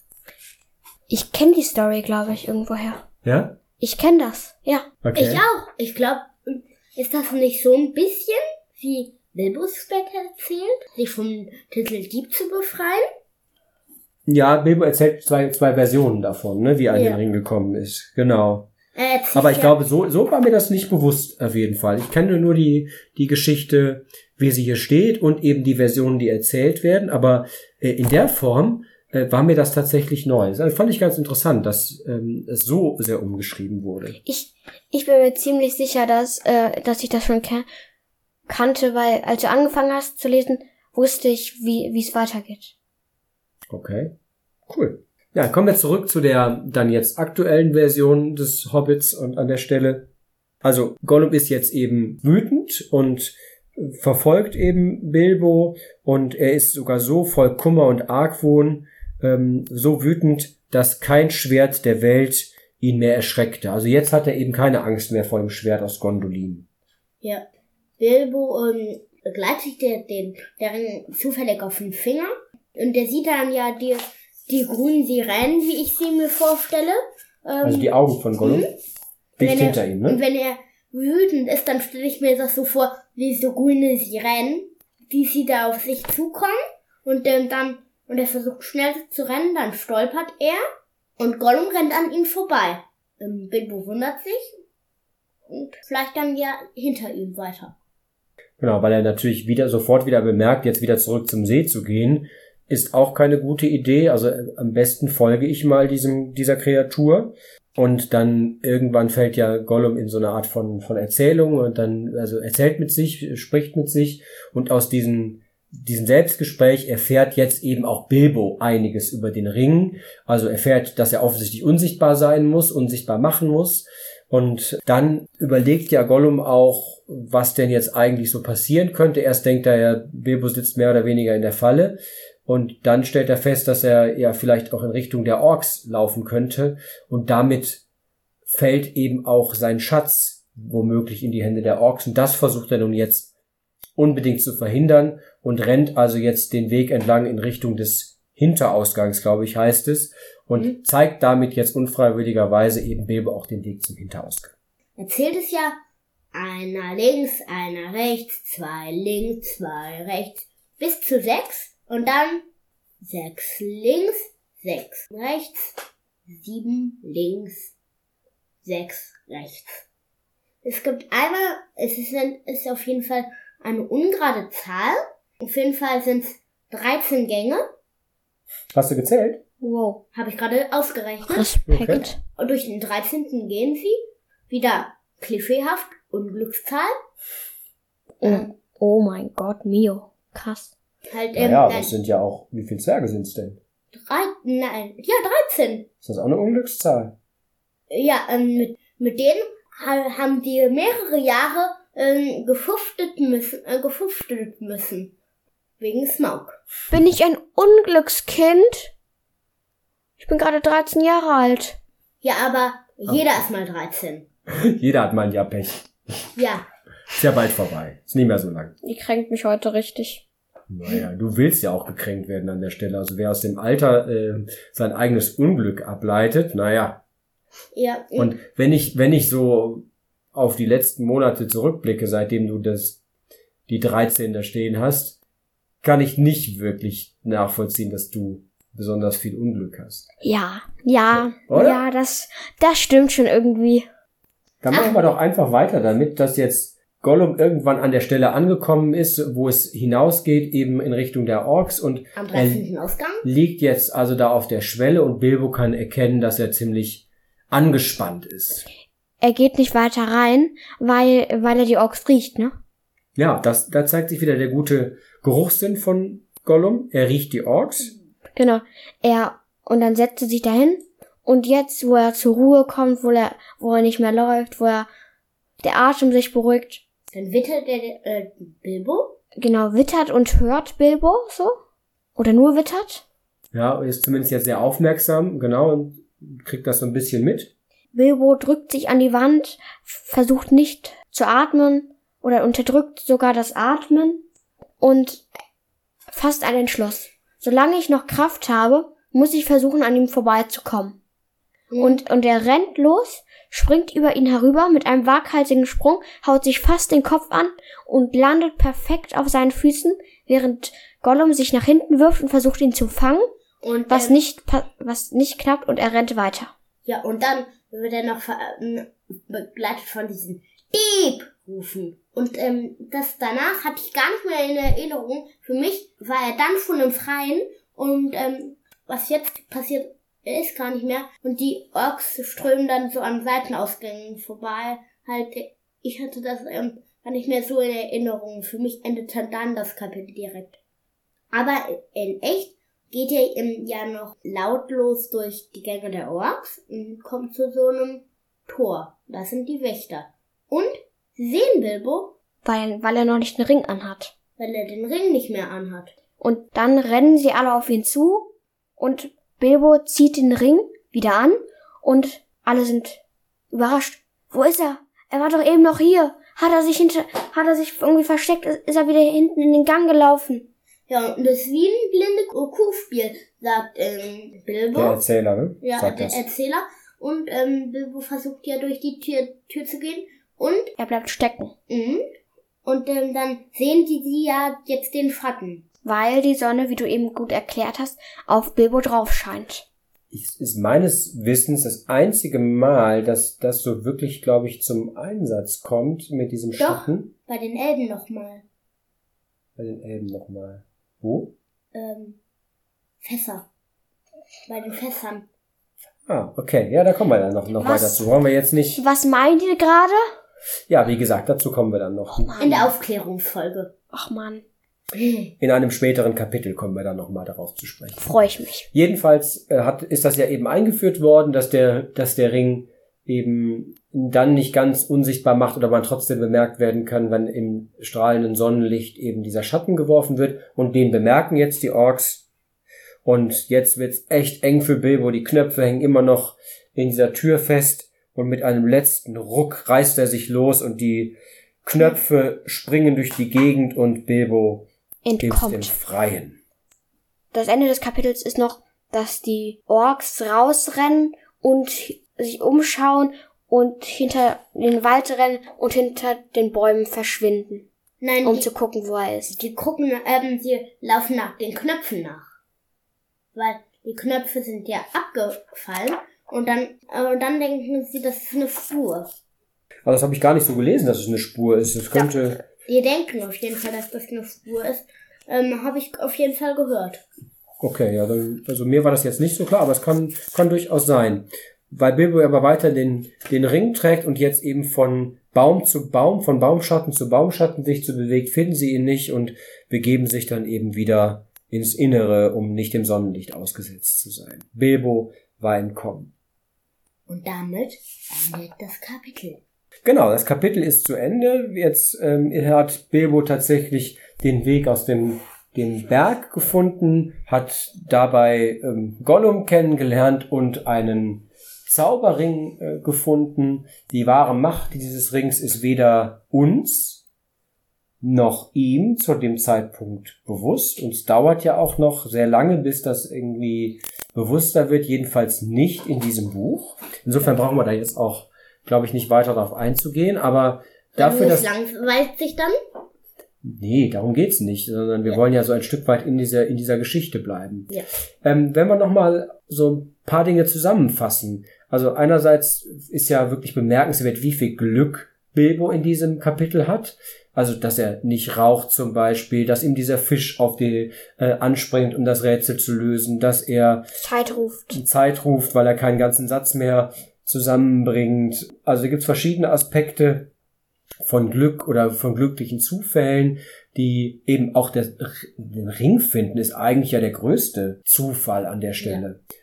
Ich kenne die Story, glaube ich, irgendwoher. Ja? Ich kenne das, ja. Okay. Ich auch. Ich glaube, ist das nicht so ein bisschen wie Bilbos später erzählt, sich vom Titel Dieb zu befreien? Ja, Bilbo erzählt zwei, zwei Versionen davon, ne, wie er an den Ja. Ring gekommen ist. Genau. Erzählt Aber ich ja- glaube, so, so war mir das nicht bewusst, auf jeden Fall. Ich kenne nur die, die Geschichte, wie sie hier steht und eben die Versionen, die erzählt werden. Aber äh, in der Form äh, war mir das tatsächlich neu. Das fand ich ganz interessant, dass ähm, es so sehr umgeschrieben wurde. Ich, ich bin mir ziemlich sicher, dass, äh, dass ich das schon ke kannte, weil als du angefangen hast zu lesen, wusste ich, wie wie es weitergeht. Okay, cool. Ja, kommen wir zurück zu der dann jetzt aktuellen Version des Hobbits und an der Stelle. Also Gollum ist jetzt eben wütend und verfolgt eben Bilbo und er ist sogar so voll Kummer und Argwohn, ähm, so wütend, dass kein Schwert der Welt ihn mehr erschreckte. Also jetzt hat er eben keine Angst mehr vor dem Schwert aus Gondolin. Ja. Bilbo ähm, begleitet den, der Ring zufällig auf den Finger. Und der sieht dann ja die, die grünen Sirenen, wie ich sie mir vorstelle. Ähm, Also die Augen von Gollum dicht wenn er, hinter ihm, Und ne? wenn er wütend ist, dann stelle ich mir das so vor, wie so grüne Sirenen, die sie da auf sich zukommen. Und ähm, dann, und er versucht schnell zu rennen, dann stolpert er. Und Gollum rennt an ihm vorbei. Ähm, Bilbo wundert sich. Und vielleicht dann ja hinter ihm weiter. Genau, weil er natürlich wieder sofort wieder bemerkt, jetzt wieder zurück zum See zu gehen, ist auch keine gute Idee. Also äh, am besten folge ich mal diesem, dieser Kreatur. Und dann irgendwann fällt ja Gollum in so eine Art von, von Erzählung und dann, also erzählt mit sich, spricht mit sich und aus diesem, diesem Selbstgespräch erfährt jetzt eben auch Bilbo einiges über den Ring. Also erfährt, dass er offensichtlich unsichtbar sein muss, unsichtbar machen muss. Und dann überlegt ja Gollum auch, was denn jetzt eigentlich so passieren könnte. Erst denkt er ja, Bilbo sitzt mehr oder weniger in der Falle. Und dann stellt er fest, dass er ja vielleicht auch in Richtung der Orks laufen könnte. Und damit fällt eben auch sein Schatz womöglich in die Hände der Orks. Und das versucht er nun jetzt unbedingt zu verhindern und rennt also jetzt den Weg entlang in Richtung des Hinterausgangs, glaube ich, heißt es. Und Mhm. zeigt damit jetzt unfreiwilligerweise eben Bilbo auch den Weg zum Hinterausgang. Erzählt es ja einer links, einer rechts, zwei links, zwei rechts, bis zu sechs und dann sechs links, sechs rechts, sieben links, sechs rechts. Es gibt einmal, es ist, ein- ist auf jeden Fall eine ungerade Zahl. Auf jeden Fall sind es 13 Gänge, Hast du gezählt? Wow. habe ich gerade ausgerechnet. Respekt. Okay. Und durch den 13. gehen sie wieder klischeehaft Unglückszahl. Oh, oh mein Gott, Mio. Krass. Halt, ähm, Naja, das sind ja auch, wie viele Zwerge sind's denn? drei, nein, ja, 13. Ist das auch eine Unglückszahl? Ja, ähm, mit, mit denen ha haben die mehrere Jahre ähm, gefuftet müssen, äh, gefuftet müssen. Wegen Smaug. Bin ich ein Unglückskind? Ich bin gerade 13 Jahre alt. Ja, aber jeder ist mal 13. Jeder hat mal ein Jahr Pech. Ja. Ist ja bald vorbei. Ist nicht mehr so lang. Die kränkt mich heute richtig. Naja, du willst ja auch gekränkt werden an der Stelle. Also wer aus dem Alter äh, sein eigenes Unglück ableitet, naja. Ja. Und wenn ich, wenn ich so auf die letzten Monate zurückblicke, seitdem du das, die 13 da stehen hast, kann ich nicht wirklich nachvollziehen, dass du besonders viel Unglück hast. Ja, ja, Oder? ja, das, das stimmt schon irgendwie. Dann machen wir doch einfach weiter damit, dass jetzt Gollum irgendwann an der Stelle angekommen ist, wo es hinausgeht, eben in Richtung der Orks und Am er 13. Ausgang? liegt jetzt also da auf der Schwelle und Bilbo kann erkennen, dass er ziemlich angespannt ist. Er geht nicht weiter rein, weil, weil er die Orks riecht, ne? Ja, das, da zeigt sich wieder der gute Geruchssinn von Gollum. Er riecht die Orks. Genau. Er, und dann setzt er sich dahin. Und jetzt, wo er zur Ruhe kommt, wo er, wo er nicht mehr läuft, wo er der Atem sich beruhigt, Dann wittert der äh, Bilbo. genau, wittert und hört Bilbo, so. Oder nur wittert. Ja, ist zumindest jetzt sehr aufmerksam, genau, und kriegt das so ein bisschen mit. Bilbo drückt sich an die Wand, versucht nicht zu atmen oder unterdrückt sogar das Atmen und fasst einen Entschluss. Solange ich noch Kraft habe, muss ich versuchen, an ihm vorbeizukommen. Und, und er rennt los, springt über ihn herüber mit einem waghalsigen Sprung, haut sich fast den Kopf an und landet perfekt auf seinen Füßen, während Gollum sich nach hinten wirft und versucht ihn zu fangen, Und, was ähm, nicht, was nicht klappt und er rennt weiter. Ja, und dann wird er noch ähm, begleitet von diesen Dieb rufen. Und ähm, das danach hatte ich gar nicht mehr in Erinnerung. Für mich war er dann schon im Freien und ähm, was jetzt passiert ist gar nicht mehr. Und die Orks strömen dann so an Seitenausgängen vorbei. Halt, ich hatte das ähm, gar nicht mehr so in Erinnerung. Für mich endete dann das Kapitel direkt. Aber in echt geht er ähm, ja noch lautlos durch die Gänge der Orks und kommt zu so einem Tor. Das sind die Wächter. Und sie sehen Bilbo, Weil, weil er noch nicht einen Ring anhat. weil er den Ring nicht mehr anhat. Und dann rennen sie alle auf ihn zu und Bilbo zieht den Ring wieder an und alle sind überrascht. Wo ist er? Er war doch eben noch hier. Hat er sich hinter, hat er sich irgendwie versteckt? Ist er wieder hinten in den Gang gelaufen? Ja, und das ist wie ein blinde Kuhspiel, sagt ähm, Bilbo. Der Erzähler, ne? ja, Sagt der das. Erzähler. Und ähm, Bilbo versucht ja durch die Tür, Tür zu gehen. Und, Er bleibt stecken, mhm, und ähm, dann sehen die sie ja jetzt den Schatten. Weil die Sonne, wie du eben gut erklärt hast, auf Bilbo drauf scheint. Es ist meines Wissens das einzige Mal, dass das so wirklich, glaube ich, zum Einsatz kommt mit diesem Doch. Schatten. Bei den Elben nochmal. Bei den Elben nochmal. Wo? Ähm, Fässer. Bei den Fässern. Ah, okay. Ja, da kommen wir dann noch, noch Was? weiter zu. Wollen wir jetzt nicht. Was meint ihr gerade? Ja, wie gesagt, dazu kommen wir dann noch. In der Aufklärungsfolge. Ach man, In einem späteren Kapitel kommen wir dann nochmal darauf zu sprechen. freue ich mich. Jedenfalls äh, hat, ist das ja eben eingeführt worden, dass der, dass der Ring eben dann nicht ganz unsichtbar macht oder man trotzdem bemerkt werden kann, wenn im strahlenden Sonnenlicht eben dieser Schatten geworfen wird. Und den bemerken jetzt die Orks. Und jetzt wird's echt eng für Bilbo. Die Knöpfe hängen immer noch in dieser Tür fest. Und mit einem letzten Ruck reißt er sich los und die Knöpfe springen durch die Gegend und Bilbo im Entkommt. Freien. Das Ende des Kapitels ist noch, dass die Orks rausrennen und sich umschauen und hinter den Wald rennen und hinter den Bäumen verschwinden, Nein, um die, zu gucken, wo er ist. die gucken, ähm, die laufen nach den Knöpfen nach. Weil die Knöpfe sind ja abgefallen und dann, äh, und dann denken sie, das ist eine Spur. Aber das habe ich gar nicht so gelesen, dass es eine Spur ist. Es könnte. Die denken auf jeden Fall, dass das eine Spur ist. Ähm, habe ich auf jeden Fall gehört. Okay, ja, dann, also mir war das jetzt nicht so klar, aber es kann, kann durchaus sein. Weil Bilbo aber weiter den, den Ring trägt und jetzt eben von Baum zu Baum, von Baumschatten zu Baumschatten sich zu bewegt, finden sie ihn nicht und begeben sich dann eben wieder ins Innere, um nicht dem Sonnenlicht ausgesetzt zu sein. Bilbo war entkommen. Und damit endet das Kapitel. Genau, das Kapitel ist zu Ende. Jetzt ähm, hat Bilbo tatsächlich den Weg aus dem, dem Berg gefunden, hat dabei ähm, Gollum kennengelernt und einen Zauberring äh, gefunden. Die wahre Macht dieses Rings ist weder uns noch ihm zu dem Zeitpunkt bewusst. Und es dauert ja auch noch sehr lange, bis das irgendwie bewusster wird. Jedenfalls nicht in diesem Buch. Insofern brauchen wir da jetzt auch, glaube ich, nicht weiter darauf einzugehen. Aber dafür, dass... langweilt sich dann? Nee, darum geht's nicht, sondern wir ja. wollen ja so ein Stück weit in dieser, in dieser Geschichte bleiben. Ja. Ähm, wenn wir nochmal so ein paar Dinge zusammenfassen. Also einerseits ist ja wirklich bemerkenswert, wie viel Glück Bilbo in diesem Kapitel hat. Also, dass er nicht raucht zum Beispiel, dass ihm dieser Fisch auf die äh, anspringt, um das Rätsel zu lösen, dass er Zeit ruft. Zeit ruft, weil er keinen ganzen Satz mehr zusammenbringt. Also gibt's verschiedene Aspekte von Glück oder von glücklichen Zufällen, die eben auch der, den Ring finden, ist eigentlich ja der größte Zufall an der Stelle. Ja.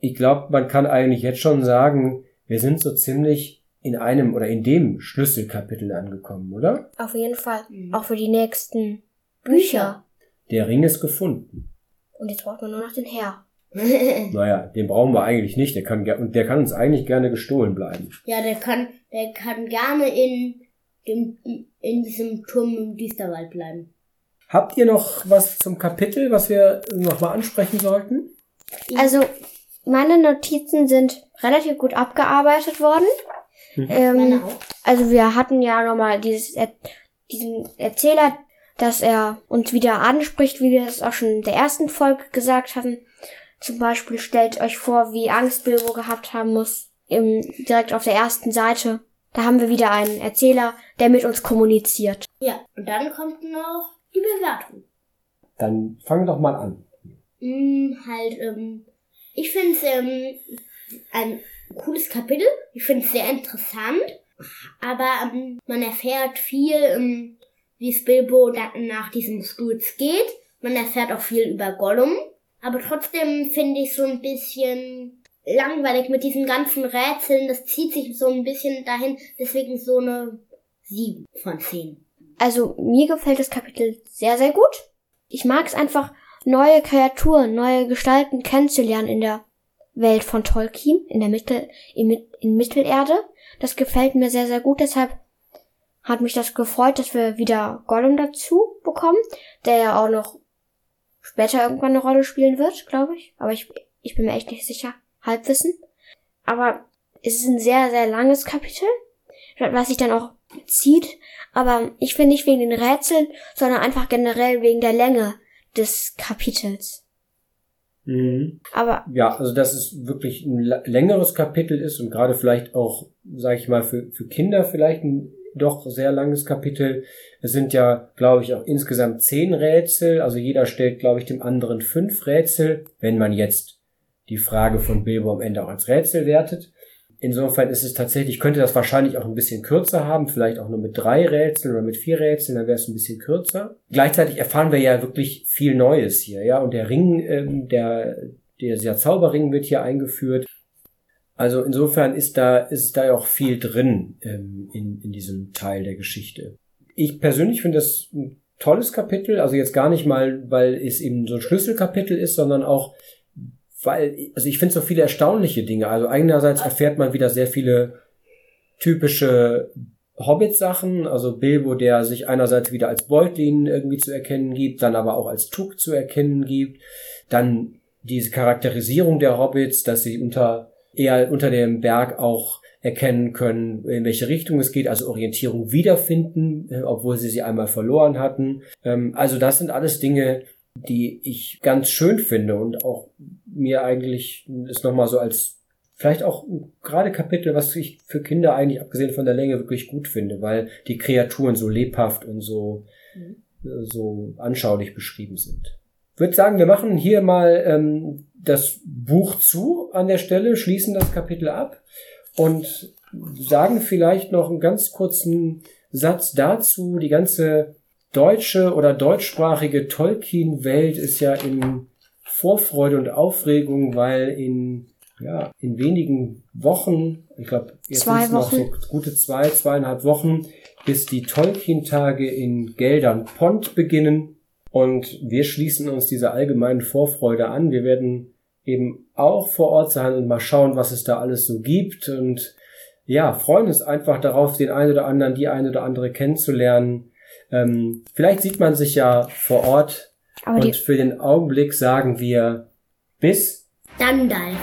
Ich glaube, man kann eigentlich jetzt schon sagen, wir sind so ziemlich in einem oder in dem Schlüsselkapitel angekommen, oder? Auf jeden Fall. Mhm. Auch für die nächsten Bücher. Der Ring ist gefunden. Und jetzt braucht man nur noch den Herr. naja, den brauchen wir eigentlich nicht. Der kann, und der kann uns eigentlich gerne gestohlen bleiben. Ja, der kann, der kann gerne in dem, in diesem Turm im Düsterwald bleiben. Habt ihr noch was zum Kapitel, was wir nochmal ansprechen sollten? Also, meine Notizen sind relativ gut abgearbeitet worden. Mhm. Ähm, also wir hatten ja nochmal dieses, diesen Erzähler, dass er uns wieder anspricht, wie wir es auch schon in der ersten Folge gesagt hatten. Zum Beispiel stellt euch vor, wie Angst Bilbo gehabt haben muss, im, direkt auf der ersten Seite. Da haben wir wieder einen Erzähler, der mit uns kommuniziert. Ja, und dann kommt noch die Bewertung. Dann fang doch mal an. Mm, halt, ähm, ich finde es ähm, ein cooles Kapitel. Ich finde es sehr interessant. Aber ähm, man erfährt viel, ähm, wie es Bilbo nach diesem Sturz geht. Man erfährt auch viel über Gollum. Aber trotzdem finde ich so ein bisschen langweilig mit diesen ganzen Rätseln. Das zieht sich so ein bisschen dahin. Deswegen so eine 7 von 10. Also mir gefällt das Kapitel sehr, sehr gut. Ich mag es einfach, neue Kreaturen, neue Gestalten kennenzulernen in der Welt von Tolkien, in der Mittel, in, in Mittelerde. Das gefällt mir sehr, sehr gut. Deshalb hat mich das gefreut, dass wir wieder Gollum dazu bekommen, der ja auch noch später irgendwann eine Rolle spielen wird, glaube ich. Aber ich, ich bin mir echt nicht sicher. Halbwissen. Aber es ist ein sehr, sehr langes Kapitel, was sich dann auch zieht. Aber ich finde nicht wegen den Rätseln, sondern einfach generell wegen der Länge des Kapitels. Mhm. Aber ja, also dass es wirklich ein längeres Kapitel ist und gerade vielleicht auch, sage ich mal, für, für Kinder vielleicht ein doch sehr langes Kapitel. Es sind ja, glaube ich, auch insgesamt zehn Rätsel. Also jeder stellt, glaube ich, dem anderen fünf Rätsel, wenn man jetzt die Frage von Bilbo am Ende auch als Rätsel wertet. Insofern ist es tatsächlich, könnte das wahrscheinlich auch ein bisschen kürzer haben, vielleicht auch nur mit drei Rätseln oder mit vier Rätseln, dann wäre es ein bisschen kürzer. Gleichzeitig erfahren wir ja wirklich viel Neues hier, ja, und der Ring, ähm, der, der, der Zauberring wird hier eingeführt. Also insofern ist da, ist da auch viel drin ähm, in, in diesem Teil der Geschichte. Ich persönlich finde das ein tolles Kapitel, also jetzt gar nicht mal, weil es eben so ein Schlüsselkapitel ist, sondern auch, weil, also ich finde so viele erstaunliche Dinge. Also einerseits erfährt man wieder sehr viele typische Hobbit-Sachen, also Bilbo, der sich einerseits wieder als Beutlin irgendwie zu erkennen gibt, dann aber auch als Tuck zu erkennen gibt, dann diese Charakterisierung der Hobbits, dass sie unter eher unter dem Berg auch erkennen können, in welche Richtung es geht, also Orientierung wiederfinden, äh, obwohl sie sie einmal verloren hatten. Ähm, also das sind alles Dinge, die ich ganz schön finde und auch mir eigentlich ist nochmal so als vielleicht auch gerade Kapitel, was ich für Kinder eigentlich abgesehen von der Länge wirklich gut finde, weil die Kreaturen so lebhaft und so, mhm. so anschaulich beschrieben sind. Ich würde sagen, wir machen hier mal ähm, das Buch zu an der Stelle, schließen das Kapitel ab und sagen vielleicht noch einen ganz kurzen Satz dazu. Die ganze deutsche oder deutschsprachige Tolkien-Welt ist ja in Vorfreude und Aufregung, weil in ja, in wenigen Wochen, ich glaube, jetzt sind noch so gute zwei, zweieinhalb Wochen, bis die Tolkien-Tage in Geldern Pont beginnen. Und wir schließen uns dieser allgemeinen Vorfreude an. Wir werden eben auch vor Ort sein und mal schauen, was es da alles so gibt. Und ja, freuen uns einfach darauf, den einen oder anderen, die eine oder andere kennenzulernen. Ähm, vielleicht sieht man sich ja vor Ort. Aber und für den Augenblick sagen wir bis Gandalf.